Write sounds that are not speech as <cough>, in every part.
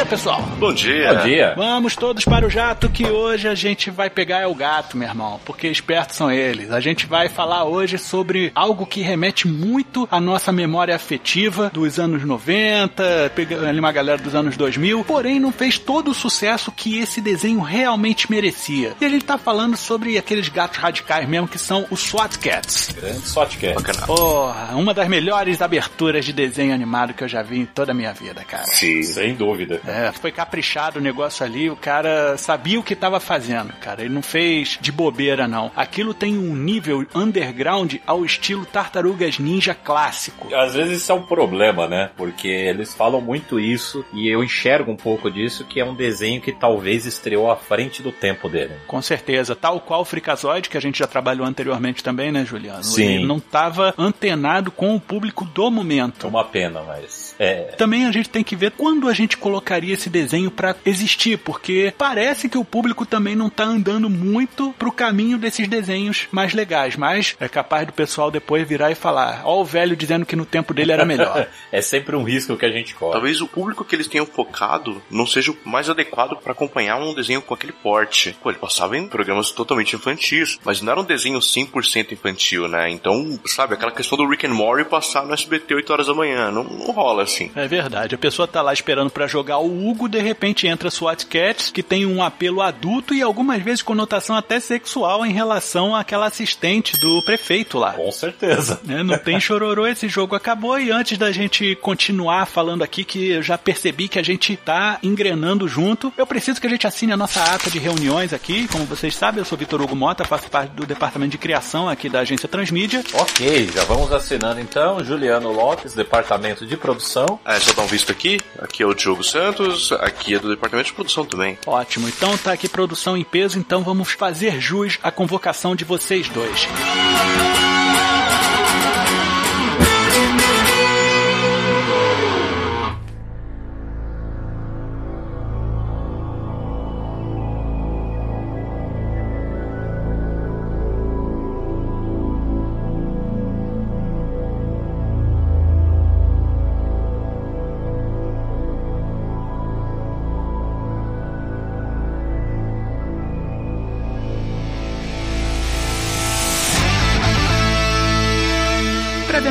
Dia, pessoal. Bom dia. Bom dia. Vamos todos para o jato que hoje a gente vai pegar é o gato, meu irmão, porque espertos são eles. A gente vai falar hoje sobre algo que remete muito à nossa memória afetiva dos anos 90, pegando ali uma galera dos anos 2000, porém não fez todo o sucesso que esse desenho realmente merecia. E a gente tá falando sobre aqueles gatos radicais mesmo que são os SWAT Cats. Grande SWAT Cat. Bacana. Porra, uma das melhores aberturas de desenho animado que eu já vi em toda a minha vida, cara. Sim. Sem dúvida. É, foi caprichado o negócio ali, o cara sabia o que estava fazendo, cara. Ele não fez de bobeira, não. Aquilo tem um nível underground ao estilo Tartarugas Ninja clássico. Às vezes isso é um problema, né? Porque eles falam muito isso e eu enxergo um pouco disso, que é um desenho que talvez estreou à frente do tempo dele. Com certeza. Tal qual o Freakazoid, que a gente já trabalhou anteriormente também, né, Juliano? Sim. Ele não estava antenado com o público do É momento. uma pena, mas. É. Também a gente tem que ver quando a gente colocaria esse desenho pra existir, porque parece que o público também não tá andando muito pro caminho desses desenhos mais legais, mas é capaz do pessoal depois virar e falar: ó, o velho dizendo que no tempo dele era melhor. <laughs> é sempre um risco que a gente corre. Talvez o público que eles tenham focado não seja o mais adequado para acompanhar um desenho com aquele porte. Pô, ele passava em programas totalmente infantis, mas não era um desenho 100% infantil, né? Então, sabe, aquela questão do Rick and Morty passar no SBT 8 horas da manhã, não, não rola assim. É verdade. A pessoa tá lá esperando pra jogar o Hugo, de repente entra SWAT Cats, que tem um apelo adulto e algumas vezes conotação até sexual em relação àquela assistente do prefeito lá. Com certeza. né? Não tem chororô, esse jogo acabou. E antes da gente continuar falando aqui, que eu já percebi que a gente tá engrenando junto, eu preciso que a gente assine a nossa ata de reuniões aqui. Como vocês sabem, eu sou Vitor Hugo Mota, faço parte do departamento de criação aqui da agência Transmídia. Ok, já vamos assinando então. Juliano Lopes, departamento de produção. É, só dar um visto aqui. Aqui é o Diogo Santos, aqui é do departamento de produção também. Ótimo, então tá aqui produção em peso, então vamos fazer jus à convocação de vocês dois.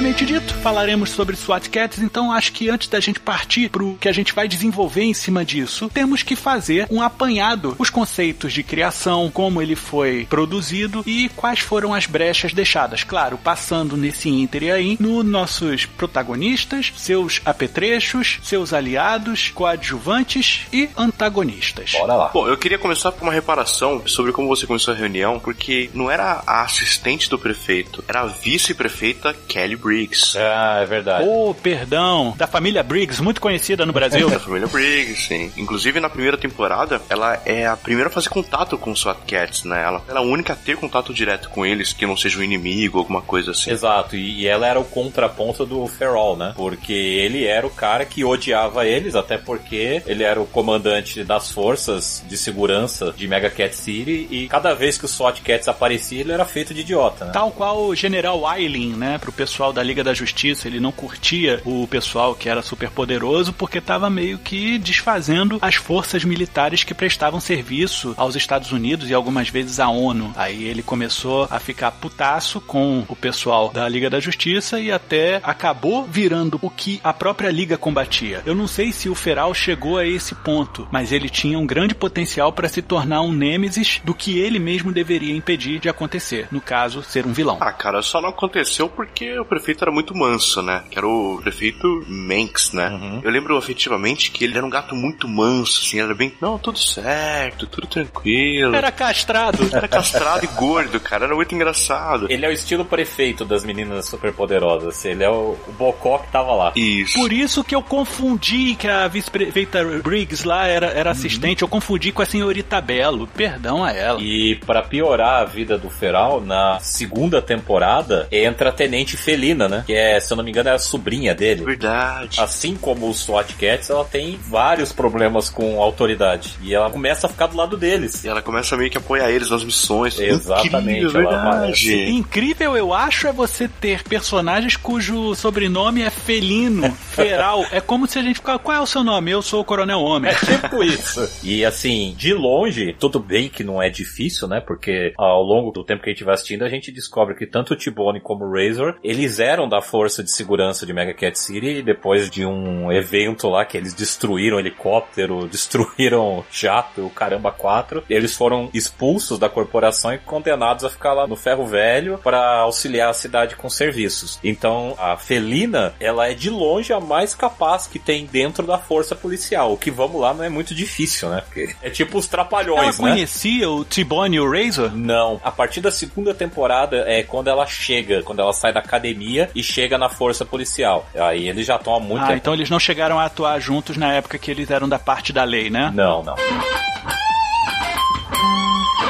Previamente dito, falaremos sobre SWAT Cats, então acho que antes da gente partir pro que a gente vai desenvolver em cima disso, temos que fazer um apanhado, os conceitos de criação, como ele foi produzido e quais foram as brechas deixadas. Claro, passando nesse ínter e aí, nos nossos protagonistas, seus apetrechos, seus aliados, coadjuvantes e antagonistas. Bora lá. Bom, eu queria começar com uma reparação sobre como você começou a reunião, porque não era a assistente do prefeito, era a vice-prefeita Kelly Briggs. Ah, é verdade. Oh, perdão, da família Briggs, muito conhecida no Brasil. Da família Briggs, sim. Inclusive, na primeira temporada, ela é a primeira a fazer contato com os SWAT Cats, né? Ela ela é a única a ter contato direto com eles, que não seja um inimigo, alguma coisa assim. Exato, e, e ela era o contraponto do Ferrol, né? Porque ele era o cara que odiava eles, até porque ele era o comandante das forças de segurança de Mega Cat City e cada vez que o SWAT Cats aparecia, ele era feito de idiota, né? Tal qual o General Eiling, né, pro pessoal da Liga da Justiça, ele não curtia o pessoal que era super poderoso porque estava meio que desfazendo as forças militares que prestavam serviço aos Estados Unidos e algumas vezes à ONU. Aí ele começou a ficar putaço com o pessoal da Liga da Justiça e até acabou virando o que a própria Liga combatia. Eu não sei se o Feral chegou a esse ponto, mas ele tinha um grande potencial para se tornar um nêmesis do que ele mesmo deveria impedir de acontecer. No caso, ser um vilão. Ah, cara, só não aconteceu porque o prefeito era muito manso, né? Que era o prefeito Manx, né? Uhum. Eu lembro efetivamente que ele era um gato muito manso, assim, era bem, não, tudo certo, tudo tranquilo. Era castrado. Era castrado e gordo, cara, era muito engraçado. Ele é o estilo prefeito das meninas superpoderosas, ele é o, o bocó que tava lá. Isso. Por isso que eu confundi que a vice-prefeita Briggs lá era, era uhum. assistente, eu confundi com a senhorita Belo, perdão a ela. E para piorar a vida do Feral, na segunda temporada, entra a Tenente Felina, né? Que é, se eu não me engano, é a sobrinha dele. Verdade. Assim como os SWAT Cats, ela tem vários problemas com autoridade. E ela começa a ficar do lado deles. E ela começa meio que a apoiar eles nas missões. Exatamente. Incrível, verdade. Incrível, eu acho, é você ter personagens cujo sobrenome é felino, <laughs> feral. É como se a gente ficar, qual é o seu nome? Eu sou o Coronel Homem. É tipo isso. E assim, de longe, tudo bem que não é difícil, né? Porque ao longo do tempo que a gente vai assistindo, a gente descobre que tanto o T-Bone como o Razor, eles eram da força de segurança de Mega Cat City e depois de um evento lá que eles destruíram helicóptero, <laughs> destruíram jato, o caramba quatro, eles foram expulsos da corporação e condenados a ficar lá no ferro velho para auxiliar a cidade com serviços. Então, a Felina, ela é de longe a mais capaz que tem dentro da força policial. O que vamos lá não é muito difícil, né? Porque é tipo os trapalhões, ela né? conhecia o T-Bone e o Razor? Não. A partir da segunda temporada é quando ela chega, quando ela sai da academia e chega na força policial. Aí eles já estão há muito ah, tempo. então eles não chegaram a atuar juntos na época que eles eram da parte da lei, né? Não, não.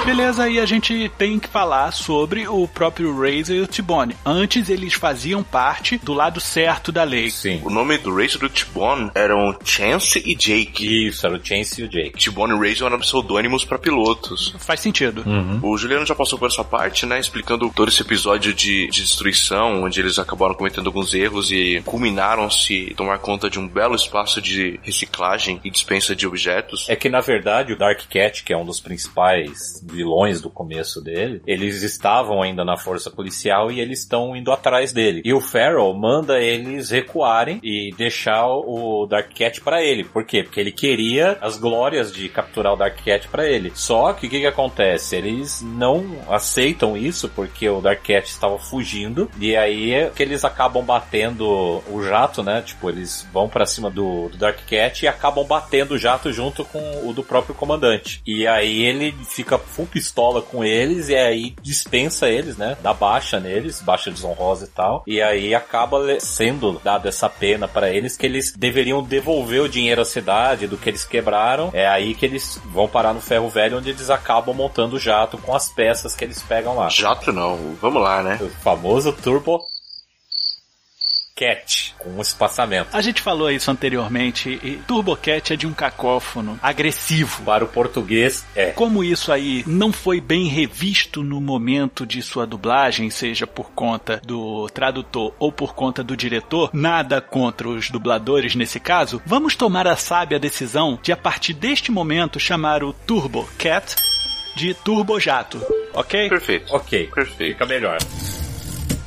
Beleza, aí a gente tem que falar sobre o próprio Razor e o T-Bone. Antes eles faziam parte do lado certo da lei. Sim. O nome do Razor e do T-Bone eram Chance e Jake. Isso, era o Chance e o Jake. T-Bone e Razor eram pseudônimos para pilotos. Faz sentido. Uhum. O Juliano já passou por essa parte, né? Explicando todo esse episódio de, de destruição, onde eles acabaram cometendo alguns erros e culminaram-se tomar conta de um belo espaço de reciclagem e dispensa de objetos. É que na verdade o Dark Cat, que é um dos principais vilões do começo dele, eles estavam ainda na força policial e eles estão indo atrás dele. E o Farrell manda eles recuarem e deixar o Dark Cat para ele. Por quê? Porque ele queria as glórias de capturar o Dark Cat para ele. Só que o que, que acontece? Eles não aceitam isso porque o Dark Cat estava fugindo e aí é que eles acabam batendo o jato, né? Tipo, eles vão para cima do, do Dark Cat e acabam batendo o jato junto com o do próprio comandante. E aí ele fica full pistola com eles e aí dispensa eles, né? Dá baixa neles, baixa desonrosa e tal. E aí acaba sendo dada essa pena para eles que eles deveriam devolver o dinheiro à cidade do que eles quebraram. É aí que eles vão parar no ferro velho onde eles acabam montando o jato com as peças que eles pegam lá. Jato não, vamos lá, né? O famoso Turbo Cat, com um espaçamento. A gente falou isso anteriormente, e Turbo Cat é de um cacófono agressivo. Para o português, é. Como isso aí não foi bem revisto no momento de sua dublagem, seja por conta do tradutor ou por conta do diretor, nada contra os dubladores nesse caso, vamos tomar a sábia decisão de a partir deste momento chamar o Turbo Cat de Turbo Jato, ok? Perfeito. Ok, Perfeito. fica melhor.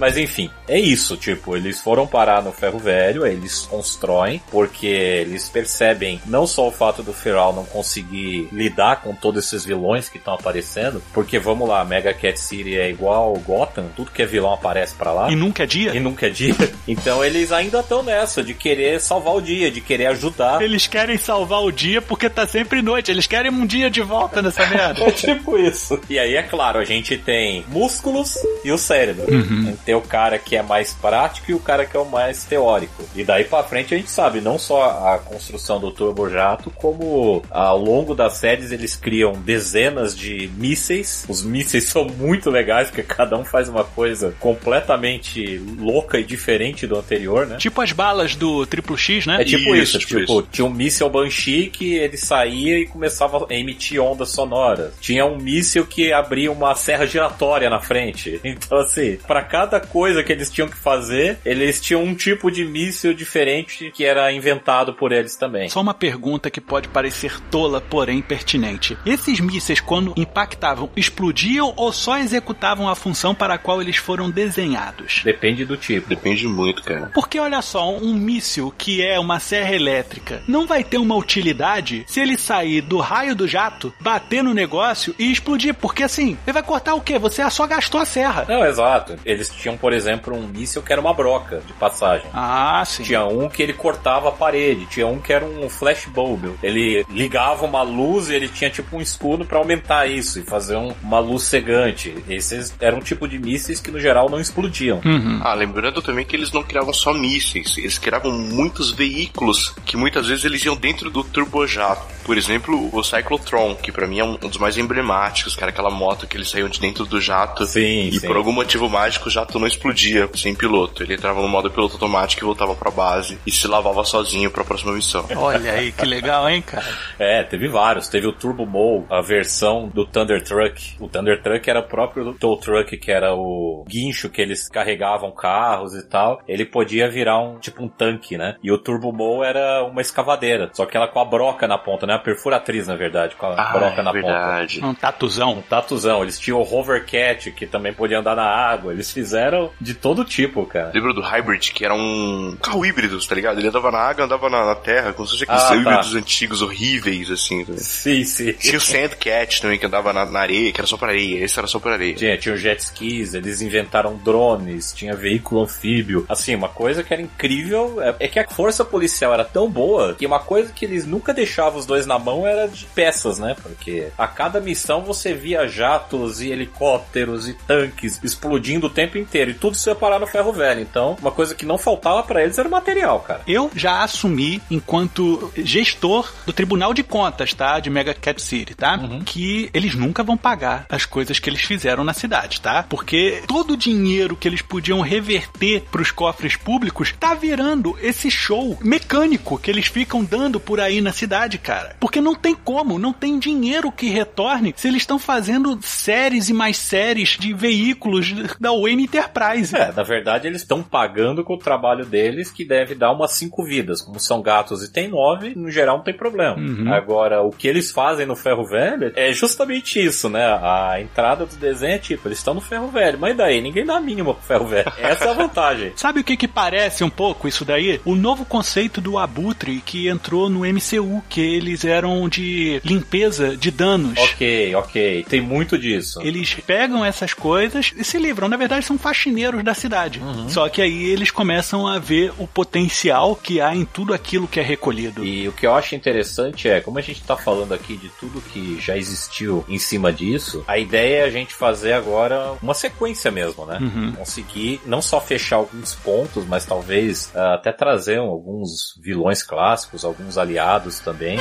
Mas enfim, é isso, tipo, eles foram parar no ferro velho, eles constroem, porque eles percebem não só o fato do Feral não conseguir lidar com todos esses vilões que estão aparecendo, porque vamos lá, Mega Cat City é igual Gotham, tudo que é vilão aparece para lá. E nunca é dia? E nunca é dia. <laughs> Então eles ainda estão nessa, de querer salvar o dia, de querer ajudar. Eles querem salvar o dia porque tá sempre noite, eles querem um dia de volta nessa merda. <laughs> é tipo isso. E aí, é claro, a gente tem músculos e o cérebro. Uhum. Tem o cara que é mais prático e o cara que é o mais teórico. E daí pra frente a gente sabe não só a construção do turbojato, como ao longo das séries eles criam dezenas de mísseis. Os mísseis <laughs> são muito legais, porque cada um faz uma coisa completamente louca e diferente do anterior, né? Tipo as balas do Triplo X, né? É tipo isso, Isso, tipo tipo, isso. tinha um míssil Banshee que ele saía e começava a emitir ondas sonoras. Tinha um míssil que abria uma serra giratória na frente. <laughs> Então, assim, pra cada cada coisa que eles tinham que fazer, eles tinham um tipo de míssil diferente que era inventado por eles também. Só uma pergunta que pode parecer tola, porém pertinente. Esses mísseis, quando impactavam, explodiam ou só executavam a função para a qual eles foram desenhados? Depende do tipo. Depende muito, cara. Porque olha só, um míssil que é uma serra elétrica não vai ter uma utilidade se ele sair do raio do jato, bater no negócio e explodir. Porque assim, ele vai cortar o quê? Você só gastou a serra. Não, exato. Eles tinham, por exemplo, um míssil que era uma broca de passagem. Ah, sim. Tinha um que ele cortava a parede, tinha um que era um flashbulb. Ele ligava uma luz e ele tinha tipo um escudo para aumentar isso e fazer um, uma luz cegante. Esses eram um tipo de mísseis que no geral não explodiam. Uhum. Ah, lembrando também que eles não criavam só mísseis, eles criavam muitos veículos que muitas vezes eles iam dentro do turbojato. Por exemplo, o Cyclotron, que pra mim é um dos mais emblemáticos, que era aquela moto que eles saíam de dentro do jato Sim, e sim. por algum motivo mágico o jato não explodia sem piloto. Ele entrava no modo piloto automático e voltava pra base e se lavava sozinho pra próxima missão. Olha aí que legal, hein, cara? <laughs> É, teve vários. Teve o Turbo Mow, a versão do Thunder Truck. O Thunder Truck era o próprio tow truck, que era o guincho que eles carregavam carros e tal. Ele podia virar um tipo um tanque, né? E o Turbo Mow era uma escavadeira, só que ela com a broca na ponta, né? A perfuratriz, na verdade, com a Ah, broca na é verdade. Um tatuzão. ponta. Tatuzão, eles tinham o Hovercat, que também podia andar na água. Eles fizeram de todo tipo, cara. Lembra do Hybrid, que era um carro híbrido, tá ligado? Ele andava na água, andava na, na terra, como se fosse aqueles Ah, tá. híbridos antigos horríveis, assim. tá? Sim, sim. Tinha o Sandcat também, que andava na, na areia, que era só pra areia. Esse era só pra areia. Tinha, tinha os jet skis, eles inventaram drones, tinha veículo anfíbio. Assim, uma coisa que era incrível é, é que a força policial era tão boa que uma coisa que eles nunca deixavam os dois na mão era de peças, né? Porque a cada missão você via jatos e helicópteros e tanques explodindo o tempo inteiro e tudo se ia parar no ferro velho. Então, uma coisa que não faltava pra eles era o material, cara. Eu já assumi, enquanto gestor do Tribunal de Contas, tá? De Mega Cat City, tá? Que eles nunca vão pagar as coisas que eles fizeram na cidade, tá? Porque todo o dinheiro que eles podiam reverter pros cofres públicos tá virando esse show mecânico que eles ficam dando por aí na cidade, cara. Porque não tem como, não tem dinheiro que retorne se eles estão fazendo séries e mais séries de veículos da Wayne Enterprise. É, na verdade eles estão pagando com o trabalho deles, que deve dar umas cinco vidas. Como são gatos e tem nove, no geral não tem problema. Uhum. Agora, o que eles fazem no ferro velho é justamente isso, né? A entrada do desenho é tipo, eles estão no ferro velho, mas daí ninguém dá a mínima pro ferro velho. Essa é a vantagem. <laughs> Sabe o que que parece um pouco isso daí? O novo conceito do Abutre que entrou no MCU, que eles eram de limpeza de danos. ok, ok. Tem muito disso. Eles pegam essas coisas e se livram. Na verdade, são faxineiros da cidade. Só que aí eles começam a ver o potencial que há em tudo aquilo que é recolhido. E o que eu acho interessante é, como a gente tá falando aqui de tudo que já existiu em cima disso, a ideia é a gente fazer agora uma sequência mesmo, né? Uhum. Conseguir não só fechar alguns pontos, mas talvez ah, até trazer alguns vilões clássicos, alguns aliados também.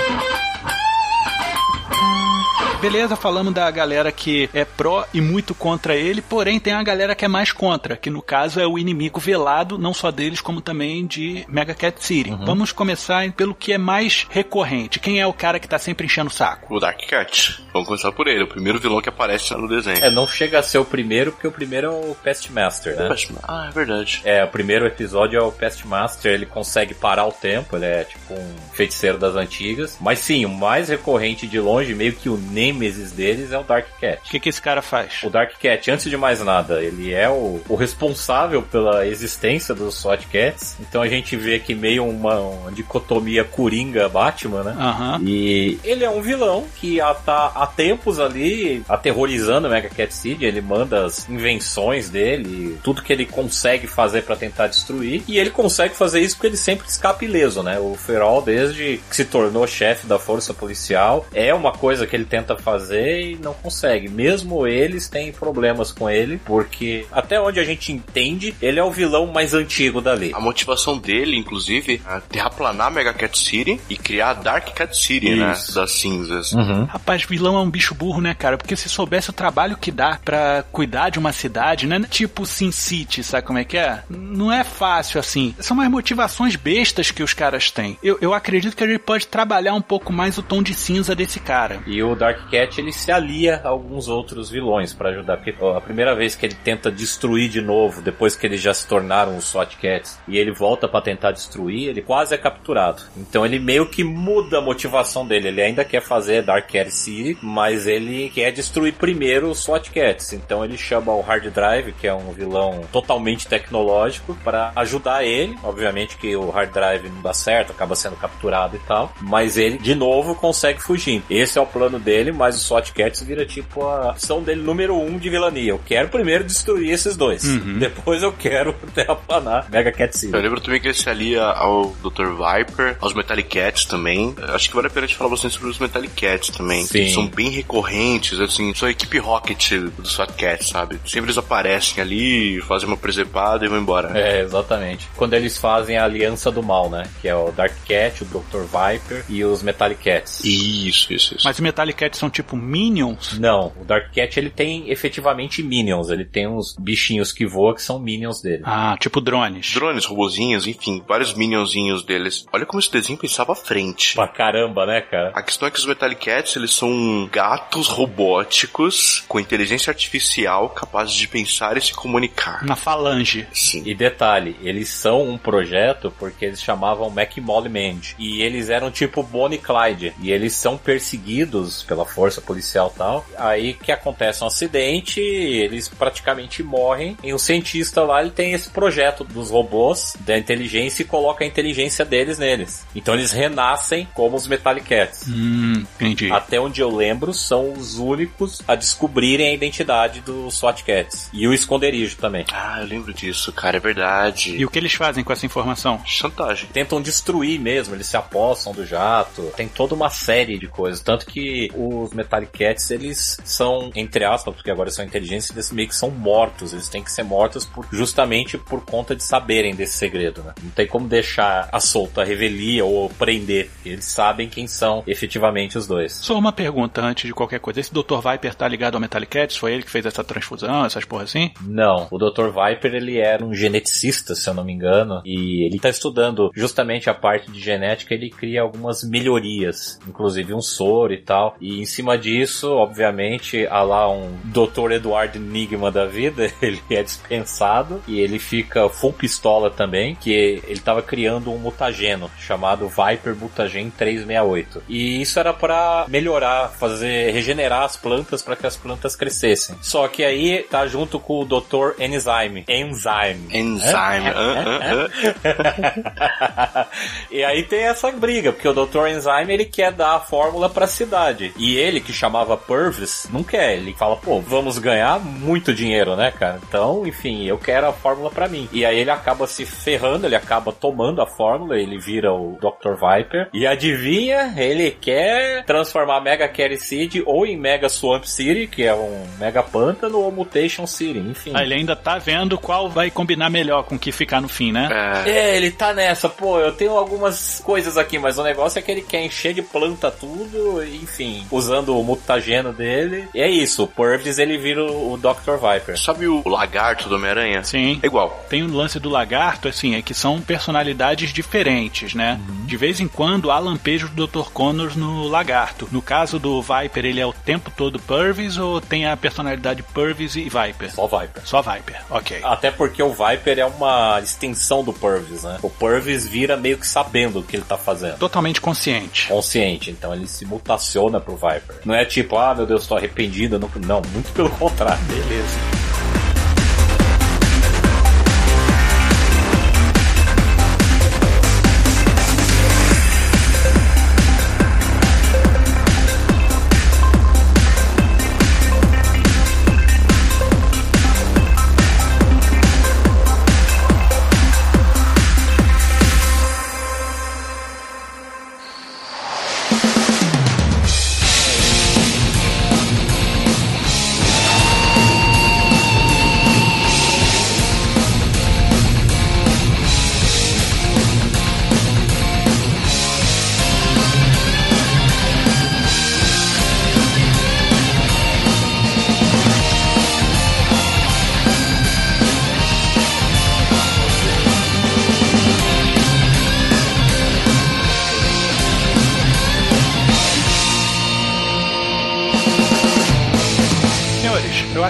Beleza, falamos da galera que é pró e muito contra ele, porém tem a galera que é mais contra, que no caso é o inimigo velado, não só deles, como também de Mega Cat City. Vamos começar pelo que é mais recorrente. Quem é o cara que tá sempre enchendo o saco? O Dark Cat. Vamos começar por ele, o primeiro vilão que aparece no desenho. É, não chega a ser o primeiro, porque o primeiro é o Pestmaster, né? Ah, é verdade. É, o primeiro episódio é o Pestmaster, ele consegue parar o tempo, ele é tipo um feiticeiro das antigas. Mas sim, o mais recorrente de longe, meio que o nêmesis deles é o Dark Cat. O que, que esse cara faz? O Dark Cat, antes de mais nada, ele é o, o responsável pela existência dos SWAT Cats. Então a gente vê aqui meio uma, uma dicotomia Coringa-Batman, né? Aham. E ele é um vilão que tá há tempos ali aterrorizando o Mega Cat City. Ele manda as invenções dele, tudo que ele consegue fazer pra tentar destruir. E ele consegue fazer isso porque ele sempre escapa ileso, né? O Ferol, desde que se tornou chefe da força policial, é uma coisa que ele tenta fazer e não consegue. Mesmo eles têm problemas com ele, porque até onde a gente entende, ele é o vilão mais antigo dali. A motivação dele, inclusive, é terraplanar Mega Cat City e criar a Dark Cat City, né? Isso. Das cinzas. Rapaz, vilão é um bicho burro, né, cara? Porque se soubesse o trabalho que dá pra cuidar de uma cidade, né? Tipo Sin City, sabe como é que é? Não é fácil assim. São umas motivações bestas que os caras têm. Eu, eu acredito que a gente pode trabalhar um pouco mais o tom de cinza desse cara. E o Dark Cat ele se alia a alguns outros vilões para ajudar. Porque a primeira vez que ele tenta destruir de novo, depois que eles já se tornaram os SWAT Cats, e ele volta para tentar destruir, ele quase é capturado. Então ele meio que muda a motivação dele. Ele ainda quer fazer Dark Cat City, mas ele quer destruir primeiro os SWAT Cats. Então ele chama o Hard Drive, que é um vilão totalmente tecnológico, para ajudar ele. Obviamente que o Hard Drive não dá certo, acaba sendo capturado e tal. Mas ele, de novo, consegue fugir. Esse é o plano dele, mas o SWAT Cats vira tipo a ação dele número um de vilania. Eu quero primeiro destruir esses dois. Uhum. Depois eu quero <laughs> terraplanar Mega Cat City. Eu lembro também que ele se alia ao Dr. Viper, aos Metallic Cats também. Acho que vale a pena te falar bastante sobre os Metallic Cats também. Sim. São bem recorrentes, assim, são a equipe Rocket do SWAT Cats, sabe? Sempre eles aparecem ali, fazem uma presepada e vão embora. É, exatamente. Quando eles fazem a aliança do mal, né? Que é o Dark Cat, o Dr. Viper e os Metallic Cats. Isso, isso, isso. Mas os Metallic Cats são tipo Minions? Não, o Dark Cat ele tem efetivamente Minions. Ele tem uns bichinhos que voam que são Minions dele. Ah, tipo drones. Drones, robozinhos, enfim, vários Minionzinhos deles. Olha como esse desenho pensava à frente. Pra caramba, né, cara? A questão é que os Metallic Cats, eles são gatos robóticos com inteligência artificial capazes de pensar e se comunicar. Na falange. Sim. E detalhe, eles são um projeto porque eles chamavam Mac Molly Mand. E eles eram tipo Bonnie e Clyde. E eles são perseguidos pela força policial e tal. Aí que acontece um acidente, eles praticamente morrem. E um cientista lá, ele tem esse projeto dos robôs, da inteligência, e coloca a inteligência deles neles. Então eles renascem como os Metallic Cats. Hum, entendi. Até onde eu lembro, são os únicos a descobrirem a identidade dos SWAT Cats. E o esconderijo também. Ah, eu lembro disso, cara, é verdade. E o que eles fazem com essa informação? Chantagem. Tentam destruir mesmo, eles se apossam do jato. Tem toda uma série de coisas. Tanto que os Metallic Cats, eles são, entre aspas, porque agora são inteligentes, eles meio que são mortos. Eles têm que ser mortos por, justamente por conta de saberem desse segredo, né? Não tem como deixar a solta a revelia ou prender. Eles sabem quem são efetivamente os dois. Só uma pergunta antes de qualquer coisa. Esse Dr. Viper tá ligado ao Metallic Cats? Foi ele que fez essa transfusão, essas porra assim? Não. O Dr. Viper, ele era um geneticista, se eu não me engano, e ele tá estudando justamente a parte de genética, ele cria algumas melhorias, inclusive um soro e tal. E cima disso, obviamente, há lá um Dr. Eduardo Enigma da vida, <laughs> ele é dispensado e ele fica full pistola também, que ele tava criando um mutageno chamado Viper Mutagen 368. E isso era para melhorar, fazer regenerar as plantas para que as plantas crescessem. Só que aí tá junto com o Dr. Enzyme. Enzyme. Enzyme. <laughs> E aí tem essa briga, porque o Dr. Enzyme ele quer dar a fórmula pra cidade. E ele, que chamava Purvis, não quer. Ele fala, pô, vamos ganhar muito dinheiro, né, cara? Então, enfim, eu quero a fórmula pra mim. E aí ele acaba se ferrando, ele acaba tomando a fórmula, ele vira o Dr. Viper. E adivinha, ele quer transformar Mega Carry City ou em Mega Swamp City, que é um Mega Pântano, ou Mutation City, enfim. Ah, ele ainda tá vendo qual vai combinar melhor com o que ficar no fim, né? É. é, ele tá nessa, pô, eu tenho algumas coisas aqui, mas o negócio é que ele quer encher de planta tudo, enfim, usando o mutageno dele. E é isso, o Purvis ele vira o Dr. Viper. Sabe o lagarto do Homem-Aranha? Sim. É igual. Tem o um lance do lagarto, assim, é que são personalidades diferentes, né? Uhum. De vez em quando há lampejos do Dr. Connors no lagarto. No caso do Viper, ele é o tempo todo Purvis ou tem a personalidade Purvis e Viper? Só Viper. Só Viper, ok. Até porque o Viper é uma extensão do Purvis, né? O Purvis vira meio que sabendo o que ele tá fazendo. Totalmente consciente. Consciente, então ele se mutaciona pro Viper. Não é tipo, ah, meu Deus, tô arrependido. Não, não muito pelo contrário. Beleza.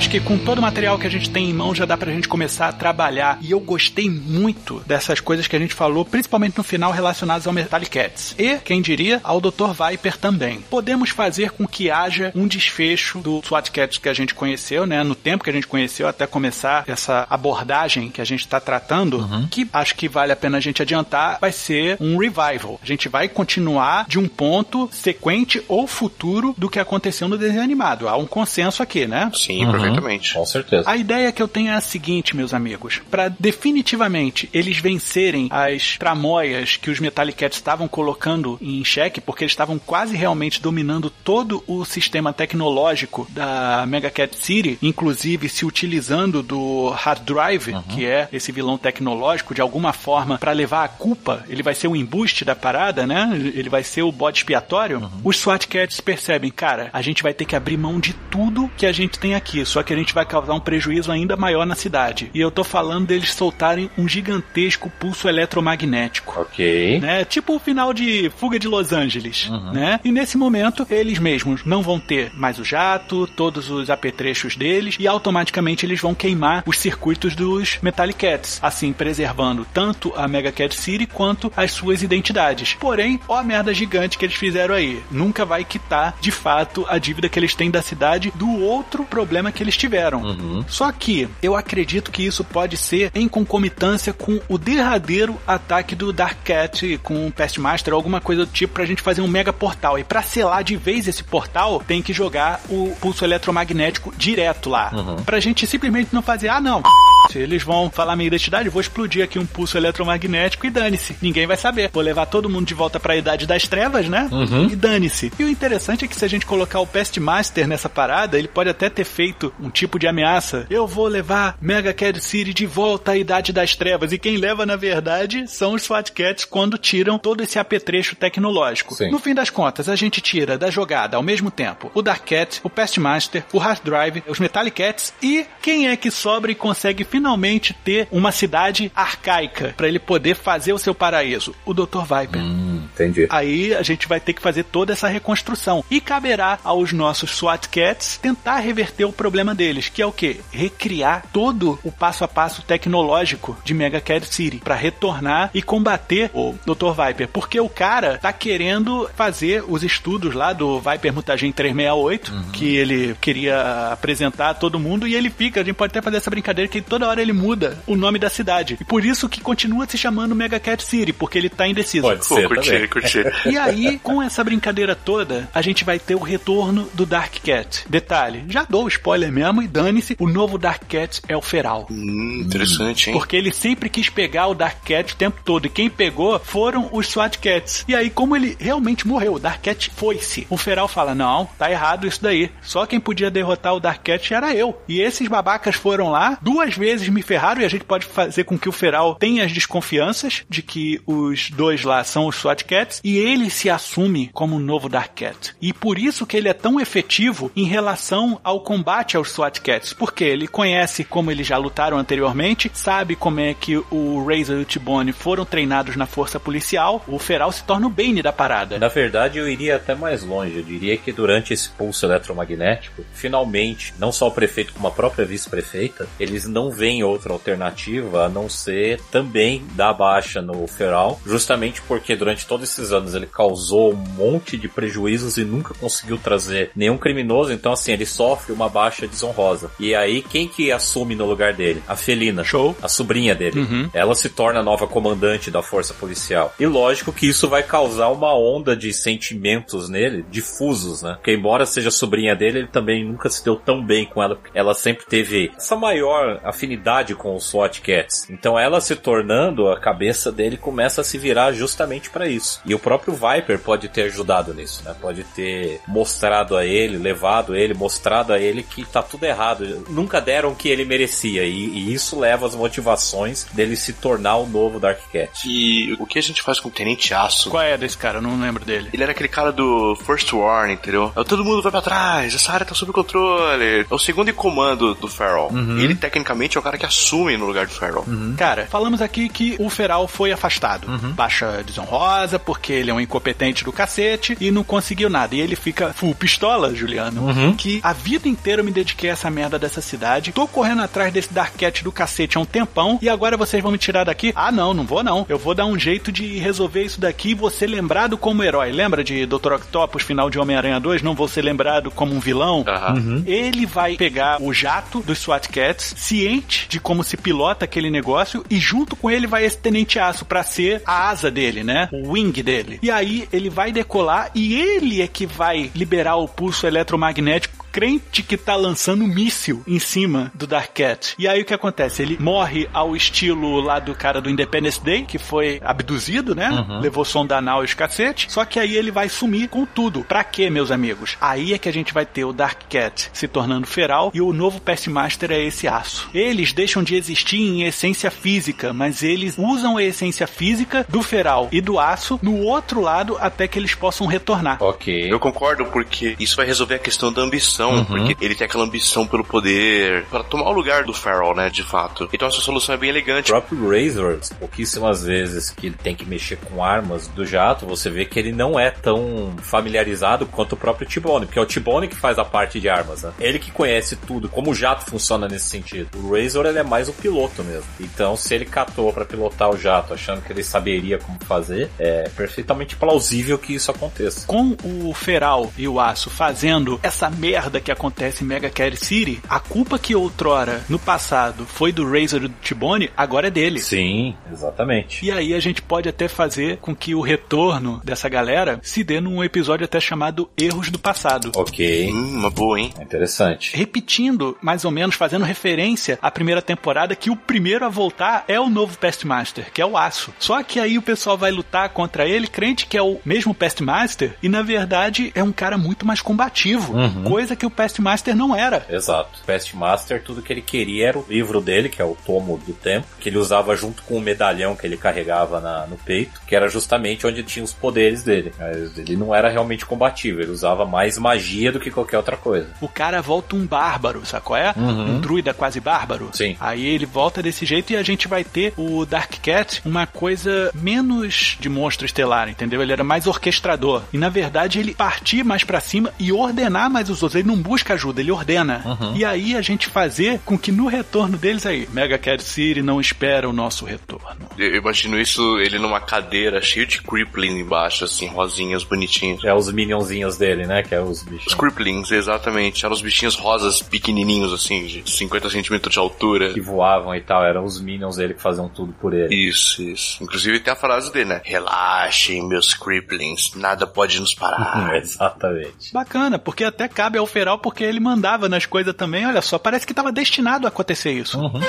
Acho que com todo o material que a gente tem em mão já dá pra gente começar a trabalhar. E eu gostei muito dessas coisas que a gente falou, principalmente no final relacionadas ao Metallic Cats. E, quem diria, ao Dr. Viper também. Podemos fazer com que haja um desfecho do SWAT Cats que a gente conheceu, né? No tempo que a gente conheceu, até começar essa abordagem que a gente está tratando, uhum. que acho que vale a pena a gente adiantar, vai ser um revival. A gente vai continuar de um ponto sequente ou futuro do que aconteceu no desenho animado. Há um consenso aqui, né? Sim, uhum. Perfeitamente. Com certeza. A ideia que eu tenho é a seguinte, meus amigos. Para definitivamente eles vencerem as tramóias que os Metallic Cats estavam colocando em xeque, porque eles estavam quase realmente dominando todo o sistema tecnológico da Mega Cat City, inclusive se utilizando do Hard Drive, uhum. que é esse vilão tecnológico, de alguma forma, para levar a culpa, ele vai ser o embuste da parada, né? Ele vai ser o bode expiatório. Uhum. Os SWAT Cats percebem, cara, a gente vai ter que abrir mão de tudo que a gente tem aqui, só que a gente vai causar um prejuízo ainda maior na cidade. E eu tô falando deles soltarem um gigantesco pulso eletromagnético. Ok. Né? Tipo o final de Fuga de Los Angeles, uhum. né? E nesse momento, eles mesmos não vão ter mais o jato, todos os apetrechos deles, e automaticamente eles vão queimar os circuitos dos Metallic Cats, assim preservando tanto a Mega Cat City quanto as suas identidades. Porém, ó a merda gigante que eles fizeram aí. Nunca vai quitar, de fato, a dívida que eles têm da cidade do outro problema que eles tiveram. Uhum. Só que eu acredito que isso pode ser em concomitância com o derradeiro ataque do Dark Cat com o Pestmaster ou alguma coisa do tipo pra gente fazer um mega portal. E pra selar de vez esse portal, tem que jogar o pulso eletromagnético direto lá. Uhum. Pra gente simplesmente não fazer, ah não, se <laughs> eles vão falar minha identidade, vou explodir aqui um pulso eletromagnético e dane-se. Ninguém vai saber. Vou levar todo mundo de volta para a Idade das Trevas, né? Uhum. E dane-se. E o interessante é que se a gente colocar o Pestmaster nessa parada, ele pode até ter feito um tipo de ameaça. Eu vou levar Mega Cat City de volta à Idade das Trevas. E quem leva, na verdade, são os SWAT Cats quando tiram todo esse apetrecho tecnológico. Sim. No fim das contas, a gente tira da jogada ao mesmo tempo o Dark Cat, o Pestmaster, o Hard Drive, os Metallic Cats e quem é que sobra e consegue finalmente ter uma cidade arcaica para ele poder fazer o seu paraíso? O Dr. Viper. Hum, entendi. Aí a gente vai ter que fazer toda essa reconstrução. E caberá aos nossos SWAT Cats tentar reverter o problema deles, que é o quê? Recriar todo o passo a passo tecnológico de Mega Cat City para retornar e combater o Dr. Viper, porque o cara tá querendo fazer os estudos lá do Viper Mutagen 368, uhum. que ele queria apresentar a todo mundo e ele fica, a gente pode até fazer essa brincadeira que toda hora ele muda o nome da cidade. E por isso que continua se chamando Mega Cat City, porque ele tá indeciso. Pode ser, Pô, curti, curti. <laughs> E aí, com essa brincadeira toda, a gente vai ter o retorno do Dark Cat. Detalhe, já dou o mesmo e dane-se, o novo Dark Cat é o Feral. Hum, interessante, hein? Porque ele sempre quis pegar o Dark Cat o tempo todo, e quem pegou foram os SWAT Cats. E aí, como ele realmente morreu, o Dark Cat foi-se. O Feral fala, não, tá errado isso daí. Só quem podia derrotar o Dark Cat era eu. E esses babacas foram lá, duas vezes me ferraram, e a gente pode fazer com que o Feral tenha as desconfianças de que os dois lá são os SWAT Cats, e ele se assume como o novo Dark Cat. E por isso que ele é tão efetivo em relação ao combate aos SWAT Cats, porque ele conhece como eles já lutaram anteriormente, sabe como é que o Razor e o T-Bone foram treinados na força policial, o Feral se torna o Bane da parada. Na verdade, eu iria até mais longe. Eu diria que durante esse pulso eletromagnético, finalmente, não só o prefeito como a própria vice-prefeita, eles não veem outra alternativa a não ser também dar baixa no Feral, justamente porque durante todos esses anos ele causou um monte de prejuízos e nunca conseguiu trazer nenhum criminoso, então assim, ele sofre uma baixa desonrosa. E aí, quem que assume no lugar dele? A Felina. Show. A sobrinha dele. Uhum. Ela se torna a nova comandante da força policial. E lógico que isso vai causar uma onda de sentimentos nele, difusos, né? Porque embora seja sobrinha dele, ele também nunca se deu tão bem com ela. Ela sempre teve essa maior afinidade com os SWAT Cats. Então ela se tornando, a cabeça dele começa a se virar justamente para isso. E o próprio Viper pode ter ajudado nisso, né? Pode ter mostrado a ele, levado ele, mostrado a ele que tá tudo errado. Nunca deram o que ele merecia. E, e isso leva as motivações dele se tornar o novo Dark Cat. E o que a gente faz com o Tenente Aço? Qual é desse cara? Eu não lembro dele. Ele era aquele cara do First Warning, entendeu? É, todo mundo vai pra trás, essa área tá sob controle. É o segundo em comando do Feral. Uhum. Ele, tecnicamente, é o cara que assume no lugar do Feral. Uhum. Cara, falamos aqui que o Feral foi afastado. Uhum. Baixa desonrosa porque ele é um incompetente do cacete e não conseguiu nada. E ele fica full pistola, Juliano, Uhum. que a vida inteira eu me dediquei a essa merda dessa cidade. Tô correndo atrás desse Dark Cat do cacete há um tempão e agora vocês vão me tirar daqui? Ah, não, não vou não. Eu vou dar um jeito de resolver isso daqui e vou ser lembrado como herói. Lembra de Dr. Octopus, final de Homem-Aranha 2? Não vou ser lembrado como um vilão? Aham. Ele vai pegar o jato dos SWAT Cats, ciente de como se pilota aquele negócio, e junto com ele vai esse Tenente Aço pra ser a asa dele, né? O wing dele. E aí ele vai decolar e ele é que vai liberar o pulso eletromagnético crente que tá lançando um míssil em cima do Dark Cat. E aí o que acontece? Ele morre ao estilo lá do cara do Independence Day, que foi abduzido, né? Levou sonda anal e os cacete. Só que aí ele vai sumir com tudo. Pra quê, meus amigos? Aí é que a gente vai ter o Dark Cat se tornando feral e o novo Pestmaster é esse aço. Eles deixam de existir em essência física, mas eles usam a essência física do feral e do aço no outro lado até que eles possam retornar. Ok. Eu concordo porque isso vai resolver a questão da ambição, porque ele tem aquela ambição pelo poder para tomar o lugar do Farrell, né, de fato. Então essa solução é bem O elegante. próprio Razor, pouquíssimas vezes que ele tem que mexer com armas do jato, você vê que ele não é tão familiarizado quanto o próprio T-Bone, porque é o T-Bone que faz a parte de armas, né? Ele que conhece tudo, como o jato funciona nesse sentido. O Razor, ele é mais o piloto mesmo. Então, se ele catou pra pilotar o jato, achando que ele saberia como fazer, é perfeitamente plausível que isso aconteça. com o Feral e o Aço fazendo essa merda que acontece em Mega Cat City, a culpa que outrora, no passado, foi do Razor e do T-Bone, agora é dele. Sim, exatamente. E aí a gente pode até fazer com que o retorno dessa galera se dê num episódio até chamado Erros do Passado. Ok. Hum, uma boa, hein? É Interessante. Repetindo, mais ou menos, fazendo referência à primeira temporada, que o primeiro a voltar é o novo Pestmaster, que é o Aço. Só que aí o pessoal vai lutar contra ele, crente que é o mesmo Pestmaster, e na verdade é um cara muito mais combativo, Uhum. coisa que o Pestmaster não era. Exato. Pest Master, tudo que ele queria era o livro dele, que é o Tomo do Tempo, que ele usava junto com o medalhão que ele carregava na- no peito, que era justamente onde tinha os poderes dele. Mas ele não era realmente combativo, ele usava mais magia do que qualquer outra coisa. O cara volta um bárbaro, sacou? É? Uhum. Um druida quase bárbaro. Sim. Aí ele volta desse jeito e a gente vai ter o Dark Cat uma coisa menos de monstro estelar, entendeu? Ele era mais orquestrador. E na verdade ele partir mais pra cima e ordenar mais os outros. Ele não busca ajuda, ele ordena. Uhum. E aí a gente fazer com que no retorno deles aí, Mega Cat City não espera o nosso retorno. Eu imagino isso, ele numa cadeira cheio de creepling embaixo, assim, rosinhas, bonitinhos. É os minionzinhos dele, né? Que é os Os bichos. creeplings, exatamente. Eram os bichinhos rosas pequenininhos, assim, de 50 centímetros de altura. Que voavam e tal, eram os minions dele que faziam tudo por ele. Isso, isso. Inclusive tem a frase dele, né? Relaxem, meus creeplings, nada pode nos parar. <laughs> Exatamente. Bacana, porque até cabe ao Porque ele mandava nas coisas também. Olha só, parece que estava destinado a acontecer isso. O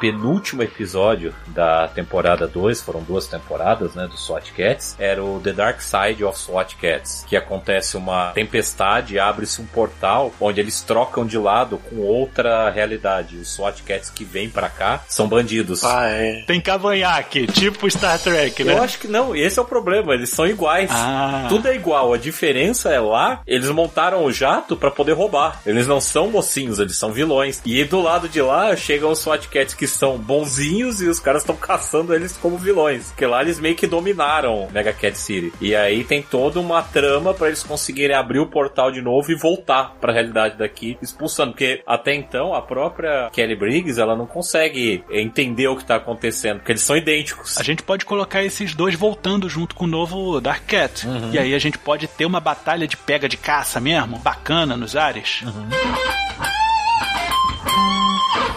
penúltimo episódio da temporada 2, foram duas temporadas, né, do SWAT Cats, era o The Dark Side of SWAT Cats, que acontece uma tempestade, abre-se um portal onde eles trocam de lado com outra realidade. Os SWAT Cats que vêm pra cá são bandidos. Ah, é. Tem cavanhaque, tipo Star Trek, né? Eu acho que não, esse é o problema, eles são iguais. Ah. Tudo é igual, a diferença é lá, eles montaram o jato pra poder roubar. Eles não são mocinhos, eles são vilões. E do lado de lá chegam os SWAT Cats que são bonzinhos e os caras estão caçando eles como vilões. Porque lá eles meio que dominaram Mega Cat City. E aí tem toda uma trama pra eles conseguirem abrir o portal de novo e voltar pra realidade daqui, expulsando. Porque até então a própria Kelly Briggs ela não consegue entender o que tá acontecendo, porque eles são idênticos. A gente pode colocar esses dois voltando junto com o novo Dark Cat. E aí a gente pode ter uma batalha de pega de caça mesmo, bacana nos ares.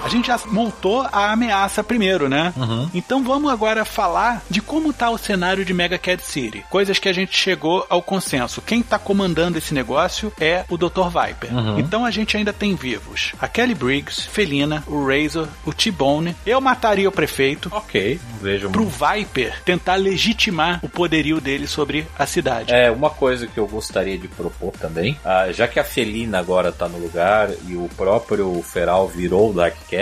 A gente já montou a ameaça primeiro, né? Então vamos agora falar de como tá o cenário de Mega Cat City. Coisas que a gente chegou ao consenso. Quem tá comandando esse negócio é o Dr. Viper. Então a gente ainda tem vivos a Kelly Briggs, Felina, o Razor, o T-Bone. Eu mataria o prefeito Ok, vejo pro Viper tentar legitimar o poderio dele sobre a cidade. É, uma coisa que eu gostaria de propor também, ah, já que a Felina agora tá no lugar e o próprio Feral virou o Dark Cat,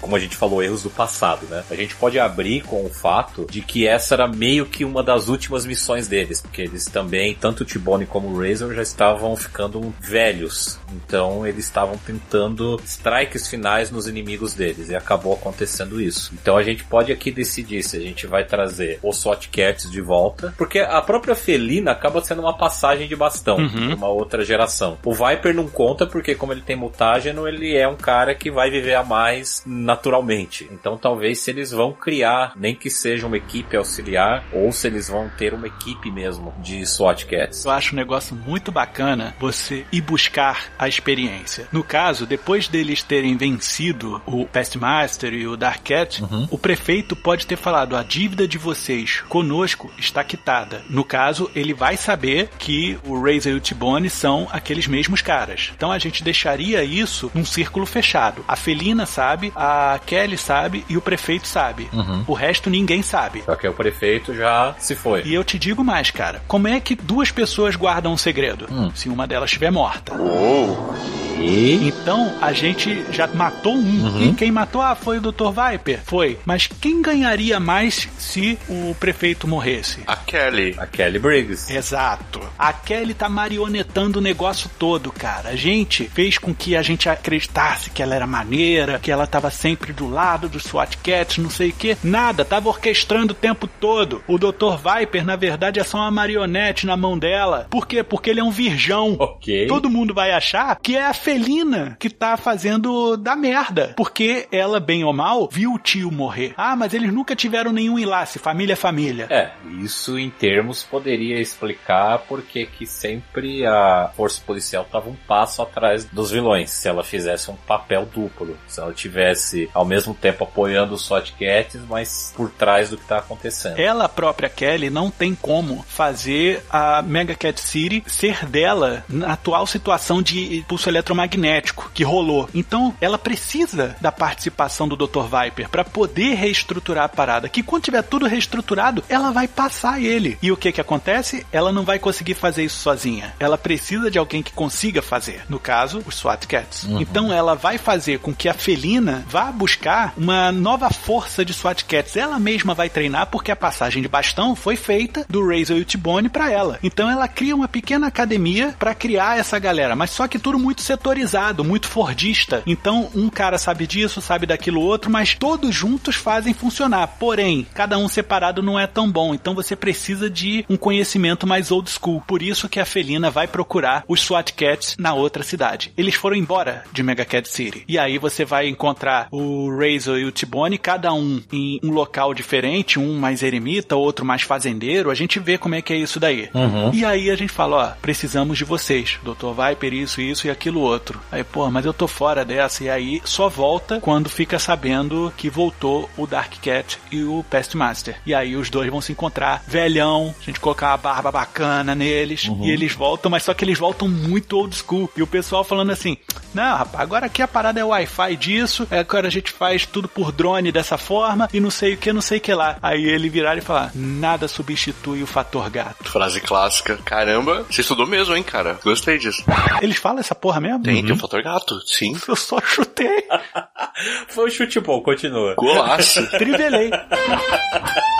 Como a gente falou, erros do passado, né? A gente pode abrir com o fato de que essa era meio que uma das últimas missões deles, porque eles também, tanto o T-Bone como o Razor, já estavam ficando velhos. Então eles estavam tentando strikes finais nos inimigos deles e acabou acontecendo isso. Então a gente pode aqui decidir se a gente vai trazer os SWAT Cats de volta, porque a própria Felina acaba sendo uma passagem de bastão uhum. uma outra geração. O Viper não conta porque como ele tem mutágeno, ele é um cara que vai viver a mais naturalmente. Então talvez se eles vão criar, nem que seja uma equipe auxiliar, ou se eles vão ter uma equipe mesmo de SWAT Cats. Eu acho um negócio muito bacana você ir buscar a experiência. No caso, depois deles terem vencido o Pestmaster e o Dark Cat, uhum. o prefeito pode ter falado: a dívida de vocês conosco está quitada. No caso, ele vai saber que o Razor e o T-Bone são aqueles mesmos caras. Então a gente deixaria isso num círculo fechado. A Felina sabe, a Kelly sabe e o prefeito sabe. Uhum. O resto ninguém sabe. Só que o prefeito já se foi. E eu te digo mais, cara. Como é que duas pessoas guardam um segredo? Hum. Se uma delas estiver morta. Oh. E? Então a gente já matou um. Uhum. E quem matou, ah, foi o Dr. Viper? Foi. Mas quem ganharia mais se o prefeito morresse? A Kelly. A Kelly Briggs. Exato. A Kelly tá marionetando o negócio todo, cara. A gente fez com que a gente acreditasse que ela era maneira, que ela tava sempre do lado dos SWAT Cats, não sei o que. Nada, tava orquestrando o tempo todo. O Dr. Viper, na verdade, é só uma marionete na mão dela. Por quê? Porque ele é um virgão. Ok. Todo mundo vai achar que é a Felina que tá fazendo da merda. Porque ela, bem ou mal, viu o tio morrer. Ah, mas eles nunca tiveram nenhum enlace. Família família. É, isso em termos poderia explicar porque que sempre a força policial tava um passo atrás dos vilões. Se ela fizesse um papel duplo. Se ela tivesse ao mesmo tempo apoiando os SWAT Cats, mas por trás do que tá acontecendo. Ela própria Kelly não tem como fazer a Mega Cat City ser dela na atual situação de pulso eletromagnético que rolou. Então, ela precisa da participação do Dr. Viper para poder reestruturar a parada. Que quando tiver tudo reestruturado, ela vai passar ele. E o que que acontece? Ela não vai conseguir fazer isso sozinha. Ela precisa de alguém que consiga fazer. No caso, os SWAT Cats. Uhum. Então, ela vai fazer com que a Felina vá buscar uma nova força de SWAT Cats. Ela mesma vai treinar porque a passagem de bastão foi feita do Razor e o T-Bone para ela. Então, ela cria uma pequena academia para criar essa galera. Mas só que tudo muito setor setorizado, muito fordista. Então, um cara sabe disso, sabe daquilo outro, mas todos juntos fazem funcionar. Porém, cada um separado não é tão bom. Então, você precisa de um conhecimento mais old school. Por isso que a Felina vai procurar os SWAT Cats na outra cidade. Eles foram embora de Mega Cat City. E aí você vai encontrar o Razor e o T-Bone, cada um em um local diferente, um mais eremita, outro mais fazendeiro. A gente vê como é que é isso daí. Uhum. E aí a gente fala, ó, precisamos de vocês. Dr. Viper, isso, isso e aquilo outro outro. Aí, pô, mas eu tô fora dessa. E aí só volta quando fica sabendo que voltou o Dark Cat e o Pestmaster. E aí os dois vão se encontrar, velhão, a gente colocar uma barba bacana neles. Uhum. E eles voltam, mas só que eles voltam muito old school. E o pessoal falando assim: não, rapaz, agora aqui a parada é Wi-Fi disso, é agora a gente faz tudo por drone dessa forma e não sei o que, não sei o que lá. Aí ele virar e falar: nada substitui o fator gato. Frase clássica. Caramba, você estudou mesmo, hein, cara? Gostei disso. Eles falam essa porra mesmo? Tem, uhum. tem o fator gato, sim. <laughs> Eu só chutei. <laughs> Foi um chute bom, continua. Golaço. Trivelei. <laughs>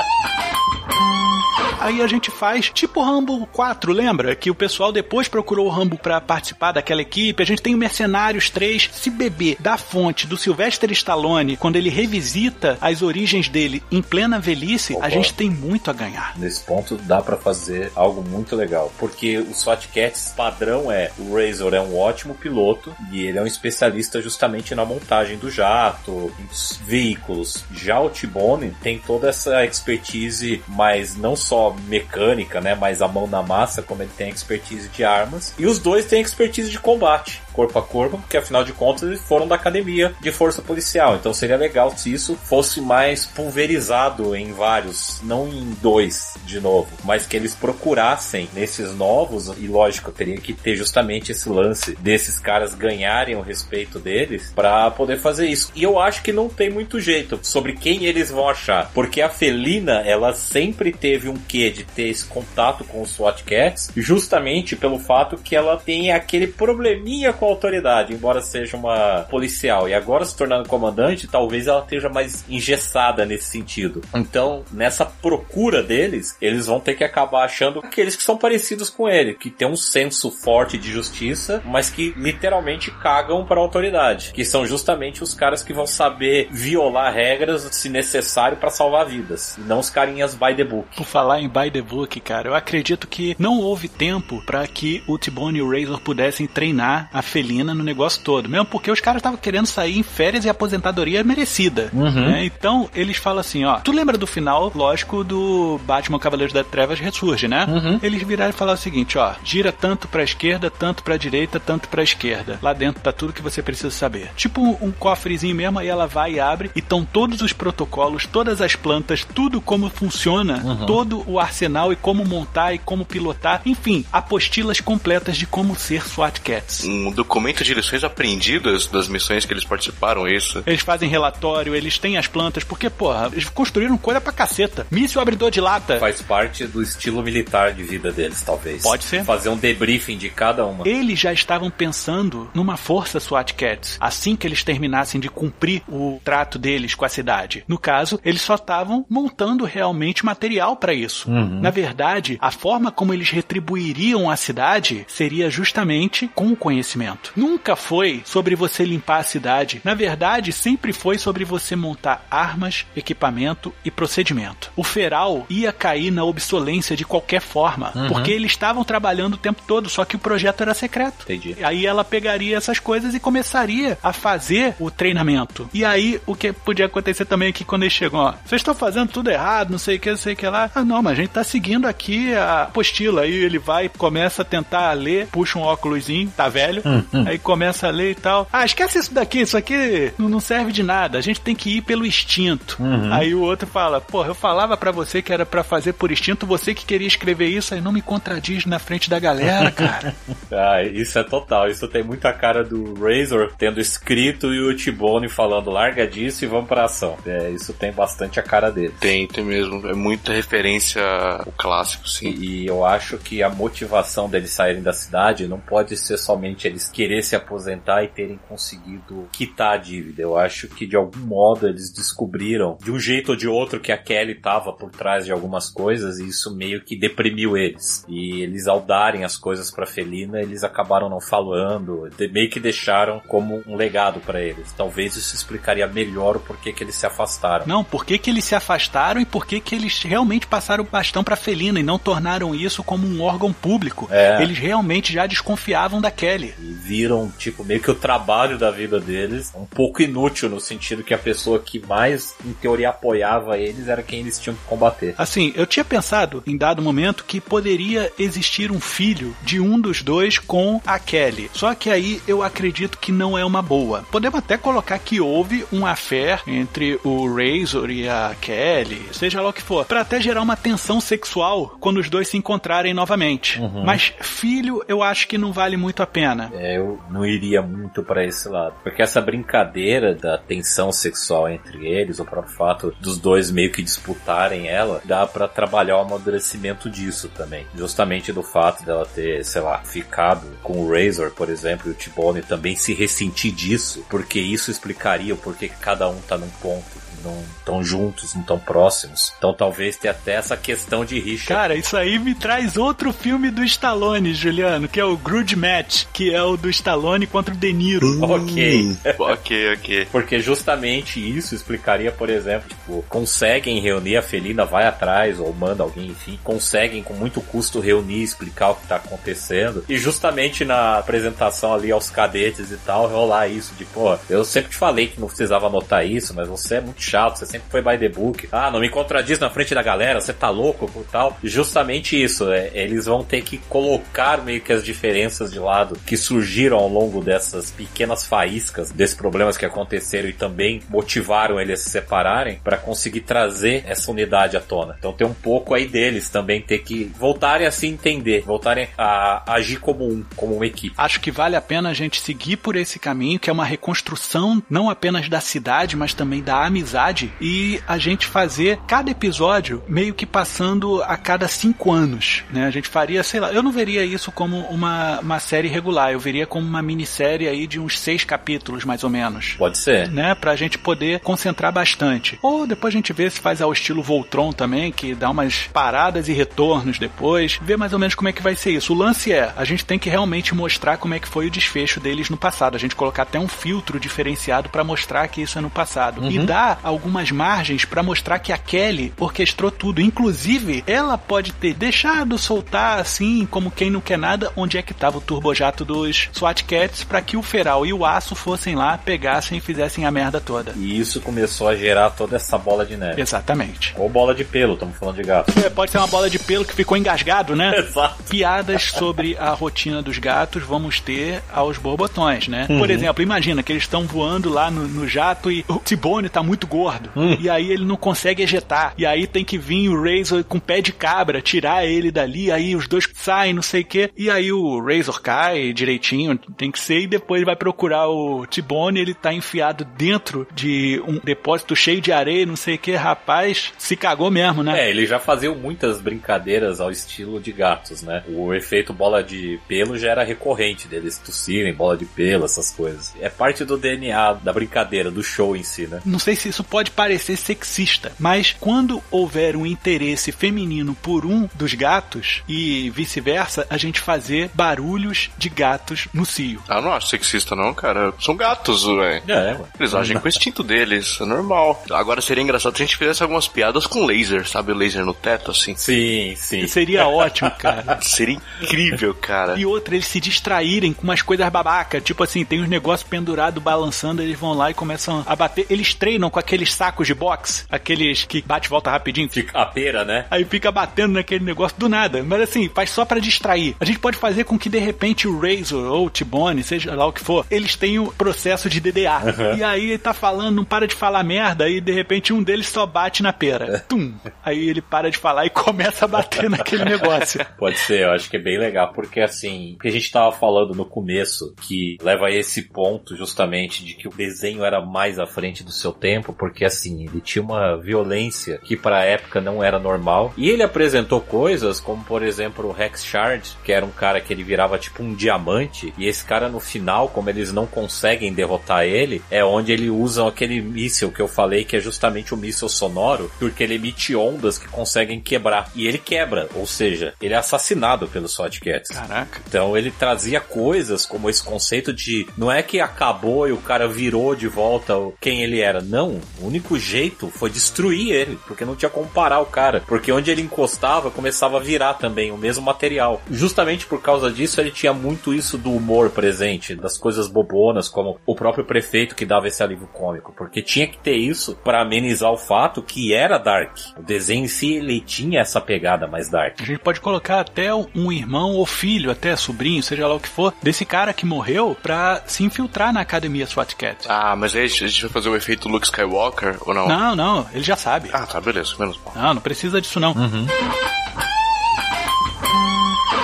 Aí a gente faz tipo Rambo 4, lembra? Que o pessoal depois procurou o Rambo para participar daquela equipe. A gente tem o Mercenários 3. Se beber da fonte do Sylvester Stallone, quando ele revisita as origens dele em plena velhice, Opa. a gente tem muito a ganhar. Nesse ponto dá para fazer algo muito legal. Porque o SWAT Cats padrão é o Razor é um ótimo piloto e ele é um especialista justamente na montagem do jato, dos veículos. Já o T-Bone tem toda essa expertise, mas não só mecânica, né? Mais a mão na massa, como ele tem expertise de armas. E os dois têm expertise de combate corpo a corpo, porque afinal de contas eles foram da academia de força policial. Então seria legal se isso fosse mais pulverizado em vários, não em dois de novo, mas que eles procurassem nesses novos, e lógico, teria que ter justamente esse lance desses caras ganharem o respeito deles para poder fazer isso. E eu acho que não tem muito jeito sobre quem eles vão achar, porque a Felina, ela sempre teve um quê de ter esse contato com os SWAT Cats, justamente pelo fato que ela tem aquele probleminha com a autoridade, embora seja uma policial. E agora se tornando comandante, talvez ela esteja mais engessada nesse sentido. Então, nessa procura deles, eles vão ter que acabar achando aqueles que são parecidos com ele, que tem um senso forte de justiça, mas que literalmente cagam para a autoridade, que são justamente os caras que vão saber violar regras se necessário para salvar vidas, e não os carinhas by the book. Por falar em by the book, cara, eu acredito que não houve tempo para que o T-Bone e o Razor pudessem treinar a felina no negócio todo, mesmo porque os caras estavam querendo sair em férias e aposentadoria merecida. Uhum. Né? Então, eles falam assim, ó, tu lembra do final, lógico, do Batman Cavaleiros da Trevas ressurge, né? Uhum. Eles viraram e falaram o seguinte, ó, gira tanto pra esquerda, tanto pra direita, tanto pra esquerda. Lá dentro tá tudo que você precisa saber. Tipo um, um cofrezinho mesmo, aí ela vai e abre e estão todos os protocolos, todas as plantas, tudo como funciona, uhum. todo o arsenal e como montar e como pilotar, enfim, apostilas completas de como ser SWAT Cats. Um documento de lições aprendidas das missões que eles participaram, é isso? Eles fazem relatório, eles têm as plantas, porque, porra, eles construíram coisa pra caceta. Míssil abridor de lata. Faz parte do estilo militar de vida deles, talvez. Pode ser. Fazer um debriefing de cada uma. Eles já estavam pensando numa força SWAT Cats, assim que eles terminassem de cumprir o trato deles com a cidade. No caso, eles só estavam montando realmente material para isso. Uhum. Na verdade, a forma como eles retribuiriam a cidade seria justamente com o conhecimento. Nunca foi sobre você limpar a cidade. Na verdade, sempre foi sobre você montar armas, equipamento e procedimento. O feral ia cair na obsolência de qualquer forma, uhum. porque eles estavam trabalhando o tempo todo, só que o projeto era secreto. Entendi. Aí ela pegaria essas coisas e começaria a fazer o treinamento. E aí, o que podia acontecer também é que quando eles chegam, ó, vocês estão fazendo tudo errado, não sei o que, não sei o que lá. Ah, não, mas a gente tá seguindo aqui a apostila. Aí ele vai, começa a tentar ler, puxa um óculosinho, tá velho, hum, hum. <laughs> aí começa a ler e tal. Ah, esquece isso daqui, isso aqui não serve de nada. A gente tem que ir pelo instinto. Uhum. Aí o outro fala, porra, eu falava para você que era para fazer por instinto, você que queria escrever isso, aí não me contradiz na frente da galera, <laughs> cara. ah, isso é total. Isso tem muita cara do Razor tendo escrito e o T-Bone falando larga disso e vamos pra ação. É, isso tem bastante a cara dele. Tem, tem mesmo. É muita referência ao clássico, sim. E, e eu acho que a motivação deles saírem da cidade não pode ser somente eles querer se aposentar e terem conseguido quitar a dívida. Eu acho que de algum modo eles descobriram, de um jeito ou de outro, que a Kelly tava por trás de algumas coisas e isso meio que deprimiu eles. E eles, ao darem as coisas pra Felina, eles acabaram não falando, meio que deixaram como um legado para eles. Talvez isso explicaria melhor o porquê que eles se afastaram. Não, por que, que eles se afastaram e por que, que eles realmente passaram o bastão pra Felina e não tornaram isso como um órgão público. É. Eles realmente já desconfiavam da Kelly. E viram, tipo, meio que o trabalho da vida deles um pouco inútil no sentido que a pessoa que mais, em teoria, apoiava eles era quem eles tinham que combater. Assim, eu tinha pensado, em dado momento, que poderia existir um filho de um dos dois com a Kelly. Só que aí eu acredito que não é uma boa. Podemos até colocar que houve um affair entre o Razor e a Kelly, seja lá o que for, para até gerar uma tensão sexual quando os dois se encontrarem novamente. Uhum. Mas filho, eu acho que não vale muito a pena. É, eu não iria muito para esse lado, porque essa brincadeira da tensão sexual entre eles, o próprio fato dos dois meio que disputarem ela, dá para trabalhar o amadurecimento disso também. Justamente do fato dela ter, sei lá, ficado com o Razor, por exemplo, e o T-Bone também se ressentir disso, porque isso explicaria o porquê que cada um tá num ponto não estão juntos, não tão próximos. Então talvez tenha até essa questão de rixa. Cara, isso aí me traz outro filme do Stallone, Juliano, que é o Grudge Match, que é o do Stallone contra o De Niro. Hum, ok. <laughs> ok, ok. Porque justamente isso explicaria, por exemplo, tipo, conseguem reunir a Felina, vai atrás, ou manda alguém, enfim, conseguem com muito custo reunir, explicar o que tá acontecendo. E justamente na apresentação ali aos cadetes e tal, rolar isso de, pô, eu sempre te falei que não precisava anotar isso, mas você é muito chato, você sempre foi by the book. Ah, não me contradiz na frente da galera, você tá louco por tal. Justamente isso, é, eles vão ter que colocar meio que as diferenças de lado que surgiram ao longo dessas pequenas faíscas, desses problemas que aconteceram e também motivaram eles a se separarem para conseguir trazer essa unidade à tona. Então tem um pouco aí deles também ter que voltarem a se entender, voltarem a agir como um, como uma equipe. Acho que vale a pena a gente seguir por esse caminho, que é uma reconstrução não apenas da cidade, mas também da amizade cidade e a gente fazer cada episódio meio que passando a cada cinco anos, né? A gente faria, sei lá, eu não veria isso como uma, uma série regular, eu veria como uma minissérie aí de uns seis capítulos, mais ou menos. Pode ser. Né? Pra gente poder concentrar bastante. Ou depois a gente vê se faz ao estilo Voltron também, que dá umas paradas e retornos depois, ver mais ou menos como é que vai ser isso. O lance é, a gente tem que realmente mostrar como é que foi o desfecho deles no passado, a gente colocar até um filtro diferenciado para mostrar que isso é no passado. Uhum. E dar algumas margens para mostrar que a Kelly orquestrou tudo. Inclusive, ela pode ter deixado soltar assim, como quem não quer nada, onde é que tava o turbojato dos SWAT Cats para que o Feral e o Aço fossem lá, pegassem e fizessem a merda toda. E isso começou a gerar toda essa bola de neve. Exatamente. Ou bola de pelo, estamos falando de gato. É, pode ser uma bola de pelo que ficou engasgado, né? <laughs> Exato. Piadas sobre a rotina dos gatos vamos ter aos borbotões, né? Uhum. Por exemplo, imagina que eles estão voando lá no, no, jato e o Tibone tá muito gordo. Uhum. E aí ele não consegue ejetar. E aí tem que vir o Razor com pé de cabra, tirar ele dali. Aí os dois saem, não sei o quê. E aí o Razor cai direitinho, tem que ser. E depois vai procurar o Tibone. Ele tá enfiado dentro de um depósito cheio de areia, não sei o que. Rapaz, se cagou mesmo, né? É, ele já fazia muitas brincadeiras ao estilo de gatos, né? O efeito bola de pelo já era recorrente deles tossirem, bola de pelo, essas coisas. É parte do DNA da brincadeira, do show em si, né? Não sei se isso pode parecer sexista, mas quando houver um interesse feminino por um dos gatos e vice-versa, a gente fazer barulhos de gatos no cio. Ah, não acho sexista não, cara. São gatos, velho. É, Eles agem com o instinto deles, é normal. Agora seria engraçado se a gente fizesse algumas piadas com laser, sabe? O laser no teto, assim. Sim, sim. Seria ótimo, cara. <laughs> seria incrível, cara. E outra, eles se distraírem com umas coisas babaca. Tipo assim, tem uns negócios pendurados balançando, eles vão lá e começam a bater. Eles treinam com aqueles sacos de boxe, aqueles que bate e volta rapidinho. Fica a pera, né? Aí fica batendo naquele negócio do nada. Mas assim, faz só para distrair. A gente pode fazer com que de repente o Razor ou o T-Bone, seja lá o que for, eles tenham o processo de DDA. Uhum. E aí ele tá falando, não para de falar merda, e de repente um deles só bate na pera. Tum! Aí ele para de falar e começa a bater naquele negócio. <laughs> Pode ser, eu acho que é bem legal, porque assim, o que a gente tava falando no começo, que leva a esse ponto justamente de que o desenho era mais à frente do seu tempo, porque assim, ele tinha uma violência que pra época não era normal. E ele apresentou coisas como, por exemplo, o Rex Shard, que era um cara que ele virava tipo um diamante, e esse cara no final, como eles não conseguem derrotar ele, é onde ele usa aquele míssil que eu falei, que é justamente o míssil sonoro, porque ele emite ondas que conseguem quebrar. E ele quebra, ou seja, ele é assassinado pelos SWAT Cats. Caraca. Então ele trazia coisas como esse conceito de não é que acabou e o cara virou de volta quem ele era. Não, o único jeito foi destruir ele, porque não tinha como parar o cara. Porque onde ele encostava, começava a virar também o mesmo material. Justamente por causa disso, ele tinha muito isso do humor presente, das coisas bobonas, como o próprio prefeito que dava esse alívio cômico. Porque tinha que ter isso para amenizar o fato que era dark. O desenho em si, ele tinha essa pegada mais dark. A gente pode colocar até um irmão ou filho, até sobrinho, seja lá o que for, desse cara que morreu pra se infiltrar na academia SWAT Cat. Ah, mas aí a gente vai fazer o efeito Luke Skywalker ou não? Não, não, ele já sabe. Ah, tá, beleza, menos mal. Não, não precisa disso não. Uhum.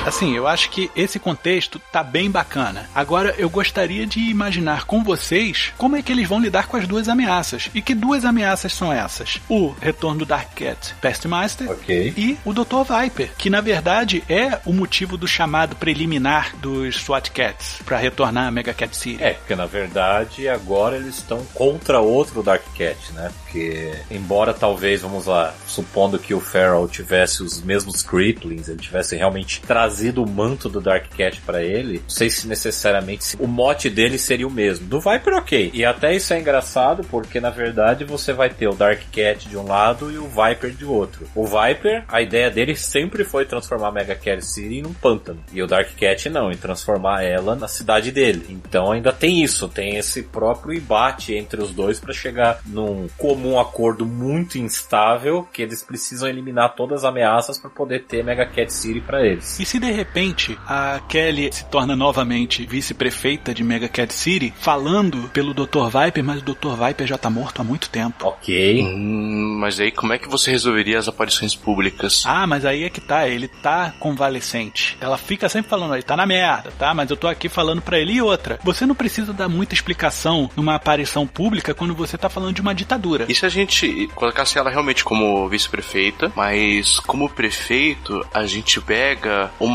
Assim, eu acho que esse contexto tá bem bacana. Agora, eu gostaria de imaginar com vocês como é que eles vão lidar com as duas ameaças. E que duas ameaças são essas? O retorno do Dark Cat Pestmaster okay. e o Dr. Viper, que na verdade é o motivo do chamado preliminar dos SWAT Cats para retornar a Mega Cat City. É, porque na verdade agora eles estão contra outro Dark Cat, né? Porque, embora talvez, vamos lá, supondo que o Feral tivesse os mesmos Creeplings, ele tivesse realmente trazido o manto do Dark Cat para ele, não sei se necessariamente o mote dele seria o mesmo. Do Viper, ok. E até isso é engraçado, porque na verdade você vai ter o Dark Cat de um lado e o Viper de outro. O Viper, a ideia dele sempre foi transformar a Mega Cat City em um pântano. E o Dark Cat não, em transformar ela na cidade dele. Então ainda tem isso, tem esse próprio embate entre os dois para chegar num comum acordo muito instável que eles precisam eliminar todas as ameaças para poder ter Mega Cat City para eles. E se de repente a Kelly se torna novamente vice-prefeita de Mega Cat City, falando pelo Dr. Viper, mas o Dr. Viper já tá morto há muito tempo. Ok. Hum, mas aí como é que você resolveria as aparições públicas? Ah, mas aí é que tá, ele tá convalescente. Ela fica sempre falando, ele tá na merda, tá? Mas eu tô aqui falando pra ele e outra. Você não precisa dar muita explicação numa aparição pública quando você tá falando de uma ditadura. E se a gente colocasse ela realmente como vice-prefeita, mas como prefeito, a gente pega uma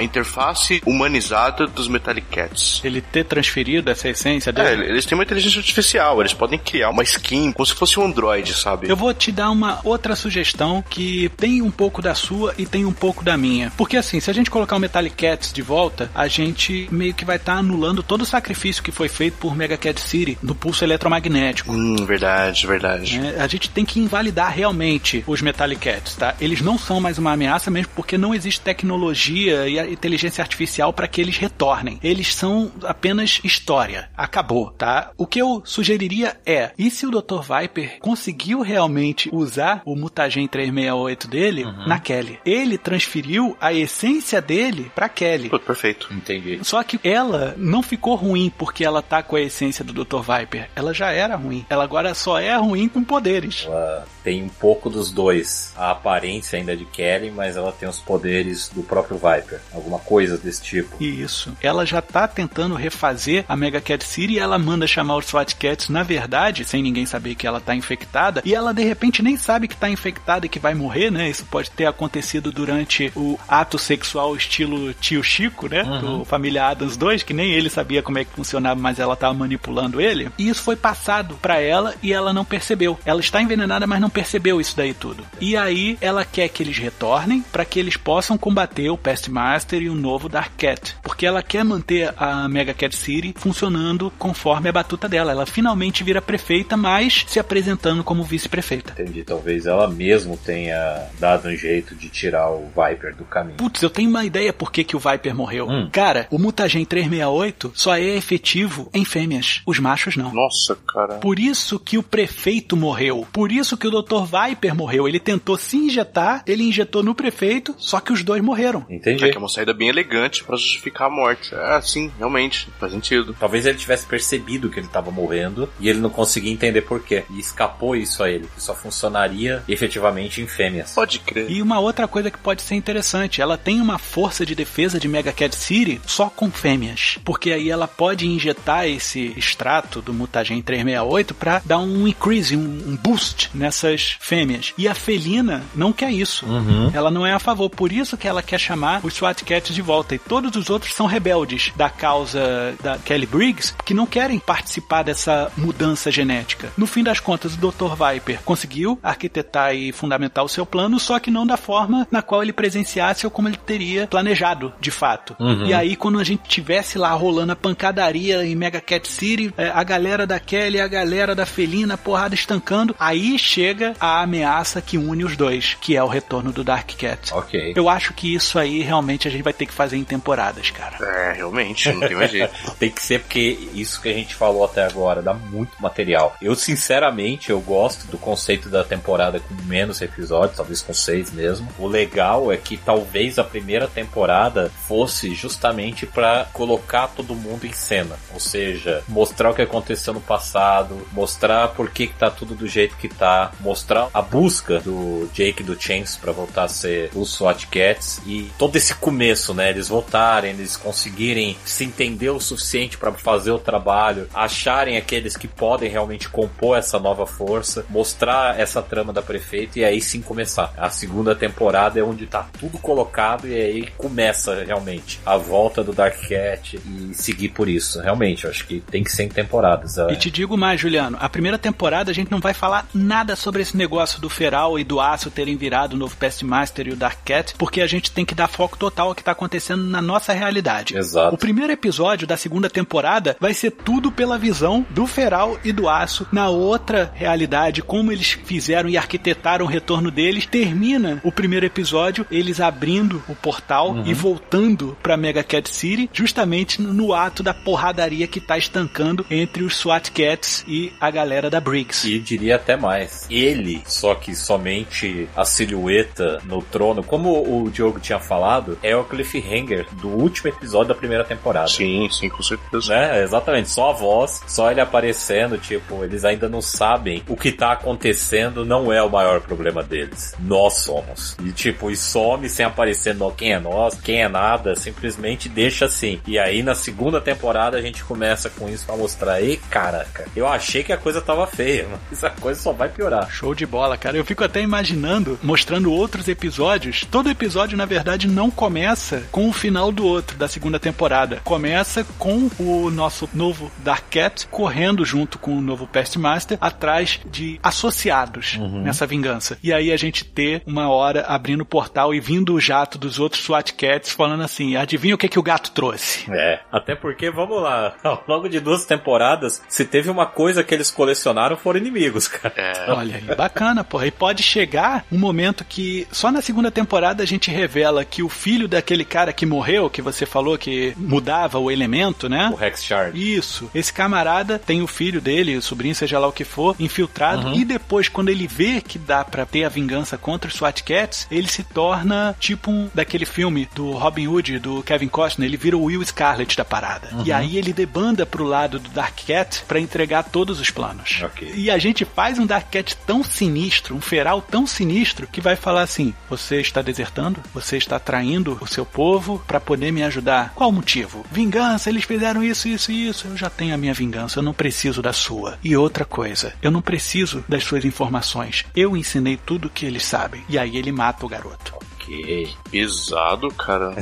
interface humanizada dos Metallic Cats. Ele ter transferido essa essência É, dele. eles têm uma inteligência artificial, eles podem criar uma skin como se fosse um android, sabe? Eu vou te dar uma outra sugestão que tem um pouco da sua e tem um pouco da minha. Porque assim, se a gente colocar o Metallic Cats de volta, a gente meio que vai estar anulando todo o sacrifício que foi feito por Mega Cat City no pulso eletromagnético. Hum, verdade, verdade. né? A gente tem que invalidar realmente os Metallic Cats, tá? Eles não são mais uma ameaça mesmo porque não existe tecnologia e a inteligência artificial para que eles retornem. Eles são apenas história. Acabou, tá? O que eu sugeriria é, e se o Dr. Viper conseguiu realmente usar o mutagen 368 dele na Kelly? Ele transferiu a essência dele pra Kelly. Pô, perfeito. Entendi. Só que ela não ficou ruim porque ela tá com a essência do Dr. Viper. Ela já era ruim. Ela agora só é ruim com poderes. Ela tem um pouco dos dois. A aparência ainda é de Kelly, mas ela tem os poderes do próprio Viper. Alguma coisa desse tipo. Isso. Ela já tá tentando refazer a Mega Cat City e ela manda chamar os SWAT Cats, na verdade, sem ninguém saber que ela tá infectada. E ela de repente nem sabe que tá infectada e que vai morrer, né? Isso pode ter acontecido durante o ato sexual estilo tio Chico, né? Do Família Adams 2, que nem ele sabia como é que funcionava, mas ela tava manipulando ele. E isso foi passado pra ela e ela não percebeu. Ela está envenenada, mas não percebeu isso daí tudo. E aí ela quer que eles retornem para que eles possam combater o Pest Master e o novo Dark Cat, porque ela quer manter a Mega Cat City funcionando conforme a batuta dela. Ela finalmente vira prefeita, mas se apresentando como vice-prefeita. Entendi. Talvez ela mesmo tenha dado um jeito de tirar o Viper do caminho. Putz, eu tenho uma ideia por que, que o Viper morreu. Hum. Cara, o mutagen 368 só é efetivo em fêmeas. Os machos não. Nossa, cara. Por isso que o prefeito morreu. Por isso que o Dr. Viper morreu. Ele tentou se injetar, ele injetou no prefeito, só que os dois morreram. Entendi. É que é uma saída bem elegante pra justificar a morte. É, sim, realmente. Faz sentido. Talvez ele tivesse percebido que ele estava morrendo e ele não conseguia entender por quê. E escapou isso a ele, que só funcionaria efetivamente em fêmeas. Pode crer. E uma outra coisa que pode ser interessante, ela tem uma força de defesa de Mega Cat City só com fêmeas, porque aí ela pode injetar esse extrato do mutagen 368 para dar um increase, um, um boost nessas fêmeas. E a felina não quer isso. Ela não é a favor, por isso que ela quer chamar os SWAT Cats de volta. E todos os outros são rebeldes da causa da Kelly Briggs, que não querem participar dessa mudança genética. No fim das contas, o Dr. Viper conseguiu arquitetar e fundamentar o seu plano, só que não da forma na qual ele presenciasse ou como ele teria planejado, de fato. E aí, quando a gente tivesse lá rolando a pancadaria em Mega Cat City, é, a galera da Kelly e a galera da Felina, a porrada estancando, aí chega a ameaça que une os dois, que é o retorno do Dark Cat. Ok. Eu acho que isso aí realmente a gente vai ter que fazer em temporadas, cara. É, realmente, não tem mais jeito. <laughs> Tem que ser porque isso que a gente falou até agora dá muito material. Eu, sinceramente, eu gosto do conceito da temporada com menos episódios, talvez com seis mesmo. O legal é que talvez a primeira temporada fosse justamente pra colocar todo mundo em cena. Ou seja, mostrar o que aconteceu no passado, mostrar por que, que tá tudo do jeito que tá, mostrar a busca do Jake e do Chance pra voltar a ser os SWAT Cats e todo esse começo, né? Eles voltarem, eles conseguirem se entender o suficiente pra fazer o trabalho, acharem aqueles que podem realmente compor essa nova força, mostrar essa trama da prefeita e aí sim começar. A segunda temporada é onde tá tudo colocado e aí começa realmente a volta do Dark Cat e seguir por isso. Realmente, eu acho que tem que ser em temporadas. é. E te digo mais, Juliano, a primeira temporada a gente não vai falar nada sobre esse negócio do Feral e do Aço terem virado o novo Pest Master e o Dark Cat, porque a gente tem que dar foco total ao que tá acontecendo na nossa realidade. Exato. O primeiro episódio da segunda temporada vai ser tudo pela visão do Feral e do Aço na outra realidade, como eles fizeram e arquitetaram o retorno deles. Termina o primeiro episódio eles abrindo o portal e voltando pra Mega Cat City, justamente no ato da porradaria que tá estancando entre os SWAT Cats e a galera da Briggs. E diria até mais. Ele, só que somente a silhueta no trono, como o Diogo tinha falado falado é o cliffhanger do último episódio da primeira temporada. Sim, sim, com certeza. Né? Exatamente, só a voz, só ele aparecendo, tipo, eles ainda não sabem o que tá acontecendo, não é o maior problema deles. Nós somos. E tipo, e some sem aparecer no quem é nós, quem é nada, simplesmente deixa assim. E aí na segunda temporada a gente começa com isso pra mostrar, ei, caraca, eu achei que a coisa tava feia, <laughs> mas a coisa só vai piorar. Show de bola, cara. Eu fico até imaginando, mostrando outros episódios. Todo episódio, na verdade, não começa com o final do outro, da segunda temporada. Começa com o nosso novo Dark Cat correndo junto com o novo Pestmaster atrás de associados nessa vingança. E aí a gente ter uma hora abrindo o portal e vindo o jato dos outros SWAT Cats falando assim: adivinha o que, que o gato trouxe? É, até porque, vamos lá, ao longo de duas temporadas, se teve uma coisa que eles colecionaram foram inimigos, cara. É, Olha aí, bacana, porra. E pode chegar um momento que só na segunda temporada a gente revela que o filho daquele cara que morreu, que você falou que mudava o elemento, né? O Rex Shard. Isso. Esse camarada tem o filho dele, o sobrinho, seja lá o que for, infiltrado. E depois, quando ele vê que dá pra ter a vingança contra os SWAT Cats, ele se torna tipo um daquele filme do Robin Hood, do Kevin Costner. Ele vira o Will Scarlet da parada. E aí ele debanda pro lado do Dark Cat pra entregar todos os planos. Ok. E a gente faz um Dark Cat tão sinistro, um feral tão sinistro, que vai falar assim: Você está desertando? Você está traindo o seu povo pra poder me ajudar? Qual o motivo? Vingança, eles fizeram isso, isso e isso. Eu já tenho a minha vingança, eu não preciso da sua. E outra coisa, eu não preciso das suas informações. Eu ensinei tudo que eles sabem. E aí ele mata o garoto. Ok. pesado, cara.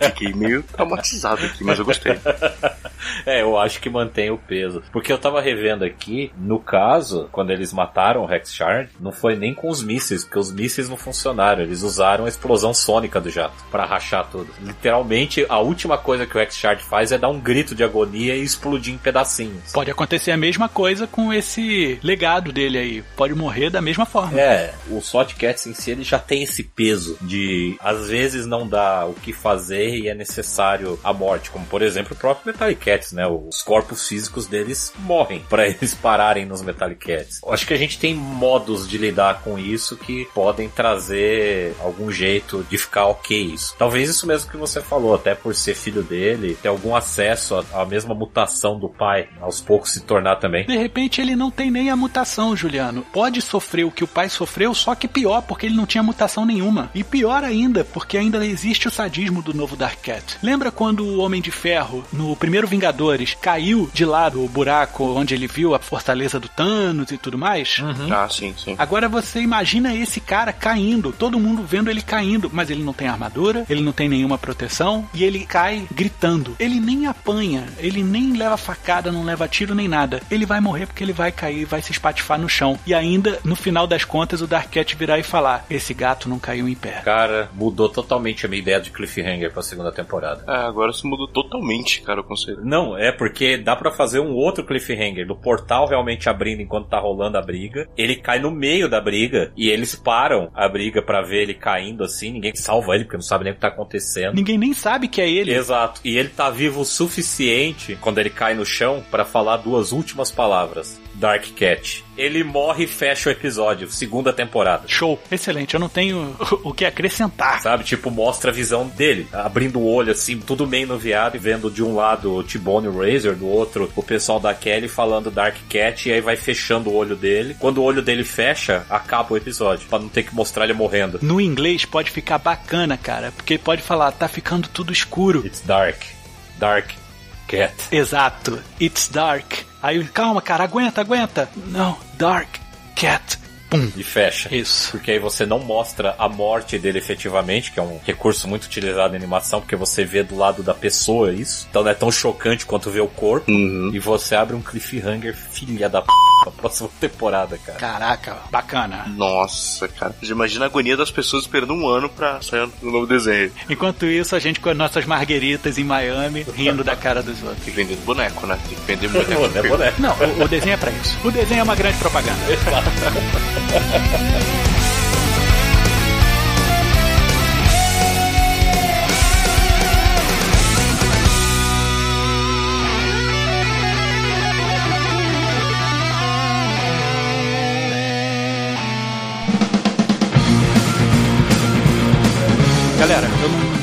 Fiquei meio traumatizado aqui, mas eu gostei. <laughs> É, eu acho que mantém o peso. Porque eu tava revendo aqui, no caso, quando eles mataram o Rex Shard, não foi nem com os mísseis, porque os mísseis não funcionaram. Eles usaram a explosão sônica do jato pra rachar tudo. Literalmente, a última coisa que o Rex Shard faz é dar um grito de agonia e explodir em pedacinhos. Pode acontecer a mesma coisa com esse legado dele aí. Pode morrer da mesma forma. É, o SWAT Cats em si ele já tem esse peso de às vezes não dá o que fazer e é necessário a morte, como por exemplo o próprio Metallic Cats, né? Os corpos físicos deles morrem <laughs> para eles pararem nos Metallic Cats. Eu Acho que a gente tem modos de lidar com isso que podem trazer algum jeito de ficar ok isso. Talvez isso mesmo que você falou, até por ser filho dele, ter algum acesso à mesma mutação do pai, aos poucos se tornar também. De repente ele não tem nem a mutação, Juliano. Pode sofrer o que o pai sofreu, só que pior, porque ele não tinha mutação nenhuma. E pior ainda, porque ainda existe o sadismo do novo Dark Cat. Lembra quando o Homem de Ferro, no primeiro Vingadores, caiu de lado o buraco onde ele viu a fortaleza do Thanos e tudo mais? Ah, sim, sim. Agora você imagina esse cara caindo, todo mundo vendo ele caindo, mas ele não tem armadura, ele não tem nenhuma proteção e ele cai gritando. Ele nem apanha, ele nem leva facada, não leva tiro nem nada. Ele vai morrer porque ele vai cair, vai se espatifar no chão. E ainda, no final das contas, o Dark Cat virar e falar: Esse gato não caiu em pé. Cara, mudou totalmente a minha ideia de cliffhanger pra segunda temporada. É, agora se mudou totalmente, cara, o conceito. Não, é porque dá pra fazer um outro cliffhanger do portal realmente abrindo enquanto tá rolando a briga. Ele cai no meio da briga e eles param a briga pra ver ele caindo assim. Ninguém salva ele porque não sabe nem o que tá acontecendo. Ninguém nem sabe que é ele. Exato. E ele tá vivo o suficiente quando ele cai no chão pra falar duas últimas palavras. Dark Cat. Ele morre e fecha o episódio, segunda temporada. Show, excelente. Eu não tenho <laughs> o que acrescentar. Sabe, tipo, mostra a visão dele, abrindo o olho assim, tudo meio noviado, e vendo de um lado o T-Bone Razor, do outro o pessoal da Kelly falando Dark Cat, e aí vai fechando o olho dele. Quando o olho dele fecha, acaba o episódio, pra não ter que mostrar ele morrendo. No inglês pode ficar bacana, cara, porque pode falar, tá ficando tudo escuro. It's dark. Dark Cat. Exato. It's dark. Aí, calma, cara, aguenta, aguenta. Não, dark cat. Pum. E fecha. Isso. Porque aí você não mostra a morte dele efetivamente, que é um recurso muito utilizado em animação, porque você vê do lado da pessoa isso. Então não é tão chocante quanto ver o corpo. Uhum. E você abre um cliffhanger filha da p pra próxima <laughs> temporada, cara. Caraca, bacana. Nossa, cara. Já imagina a agonia das pessoas esperando um ano pra sair um novo desenho. Enquanto isso, a gente com as nossas margueritas em Miami, rindo da cara dos outros. Tem que vender boneco, né? Tem que vender <laughs> boneco. Boné, boné. Não, o, o desenho é pra isso. O desenho é uma grande propaganda. <laughs> Galera, <laughs> eu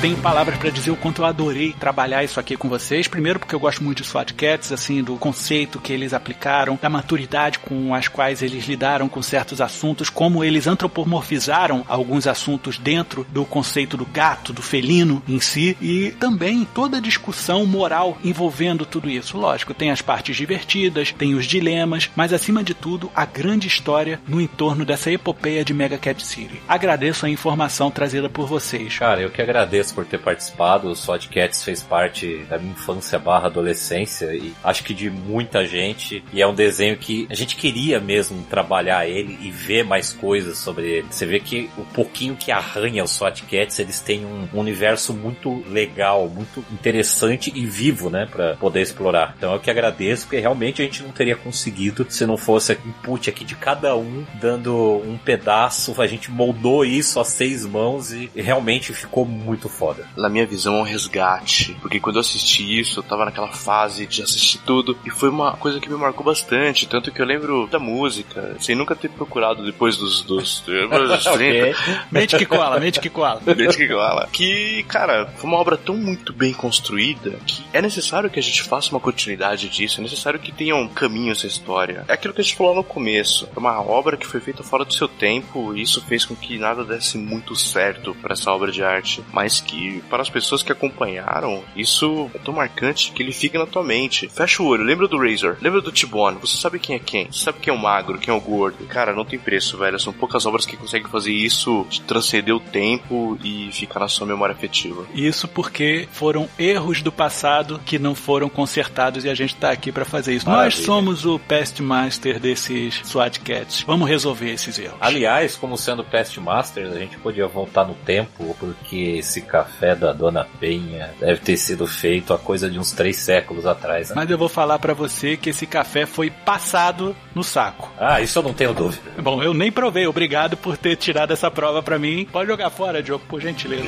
tenho palavras para dizer o quanto eu adorei trabalhar isso aqui com vocês. Primeiro porque eu gosto muito de SWAT Cats, assim, do conceito que eles aplicaram, da maturidade com as quais eles lidaram com certos assuntos, como eles antropomorfizaram alguns assuntos dentro do conceito do gato, do felino em si, e também toda a discussão moral envolvendo tudo isso. Lógico, tem as partes divertidas, tem os dilemas, mas acima de tudo, a grande história no entorno dessa epopeia de Mega Cat City. Agradeço a informação trazida por vocês. Cara, eu que agradeço por ter participado. O Sword Cats fez parte da minha infância barra adolescência e acho que de muita gente. E é um desenho que a gente queria mesmo trabalhar ele e ver mais coisas sobre ele. Você vê que o pouquinho que arranha os Sword Cats, eles têm um universo muito legal, muito interessante e vivo, né, para poder explorar. Então eu que agradeço, porque realmente a gente não teria conseguido se não fosse input aqui de cada um dando um pedaço. A gente moldou isso a seis mãos e realmente ficou muito. Na minha visão, é um resgate. Porque quando eu assisti isso, eu tava naquela fase de assistir tudo. E foi uma coisa que me marcou bastante. Tanto que eu lembro da música, sem nunca ter procurado depois dos. dos, dos <laughs> okay. mente que cola, mente que cola. <laughs> mente que cola. Que, cara, foi uma obra tão muito bem construída que é necessário que a gente faça uma continuidade disso. É necessário que tenha um caminho essa história. É aquilo que a gente falou no começo. É uma obra que foi feita fora do seu tempo. E isso fez com que nada desse muito certo para essa obra de arte. Mas que, para as pessoas que acompanharam, isso é tão marcante que ele fica na tua mente. Fecha o olho, lembra do Razor, lembra do T-Bone, você sabe quem é quem, você sabe quem é o magro, quem é o gordo. Cara, não tem preço, velho. São poucas obras que conseguem fazer isso de transcender o tempo e ficar na sua memória afetiva. Isso porque foram erros do passado que não foram consertados e a gente tá aqui para fazer isso. Maravilha. Nós somos o Past Master desses SWAT Cats. Vamos resolver esses erros. Aliás, como sendo Past Masters, a gente podia voltar no tempo, porque esse café da Dona Penha deve ter sido feito a coisa de uns três séculos atrás. Né? Mas eu vou falar para você que esse café foi passado no saco. Ah, isso eu não tenho dúvida. Bom, eu nem provei. Obrigado por ter tirado essa prova para mim. Pode jogar fora, Diogo, por gentileza.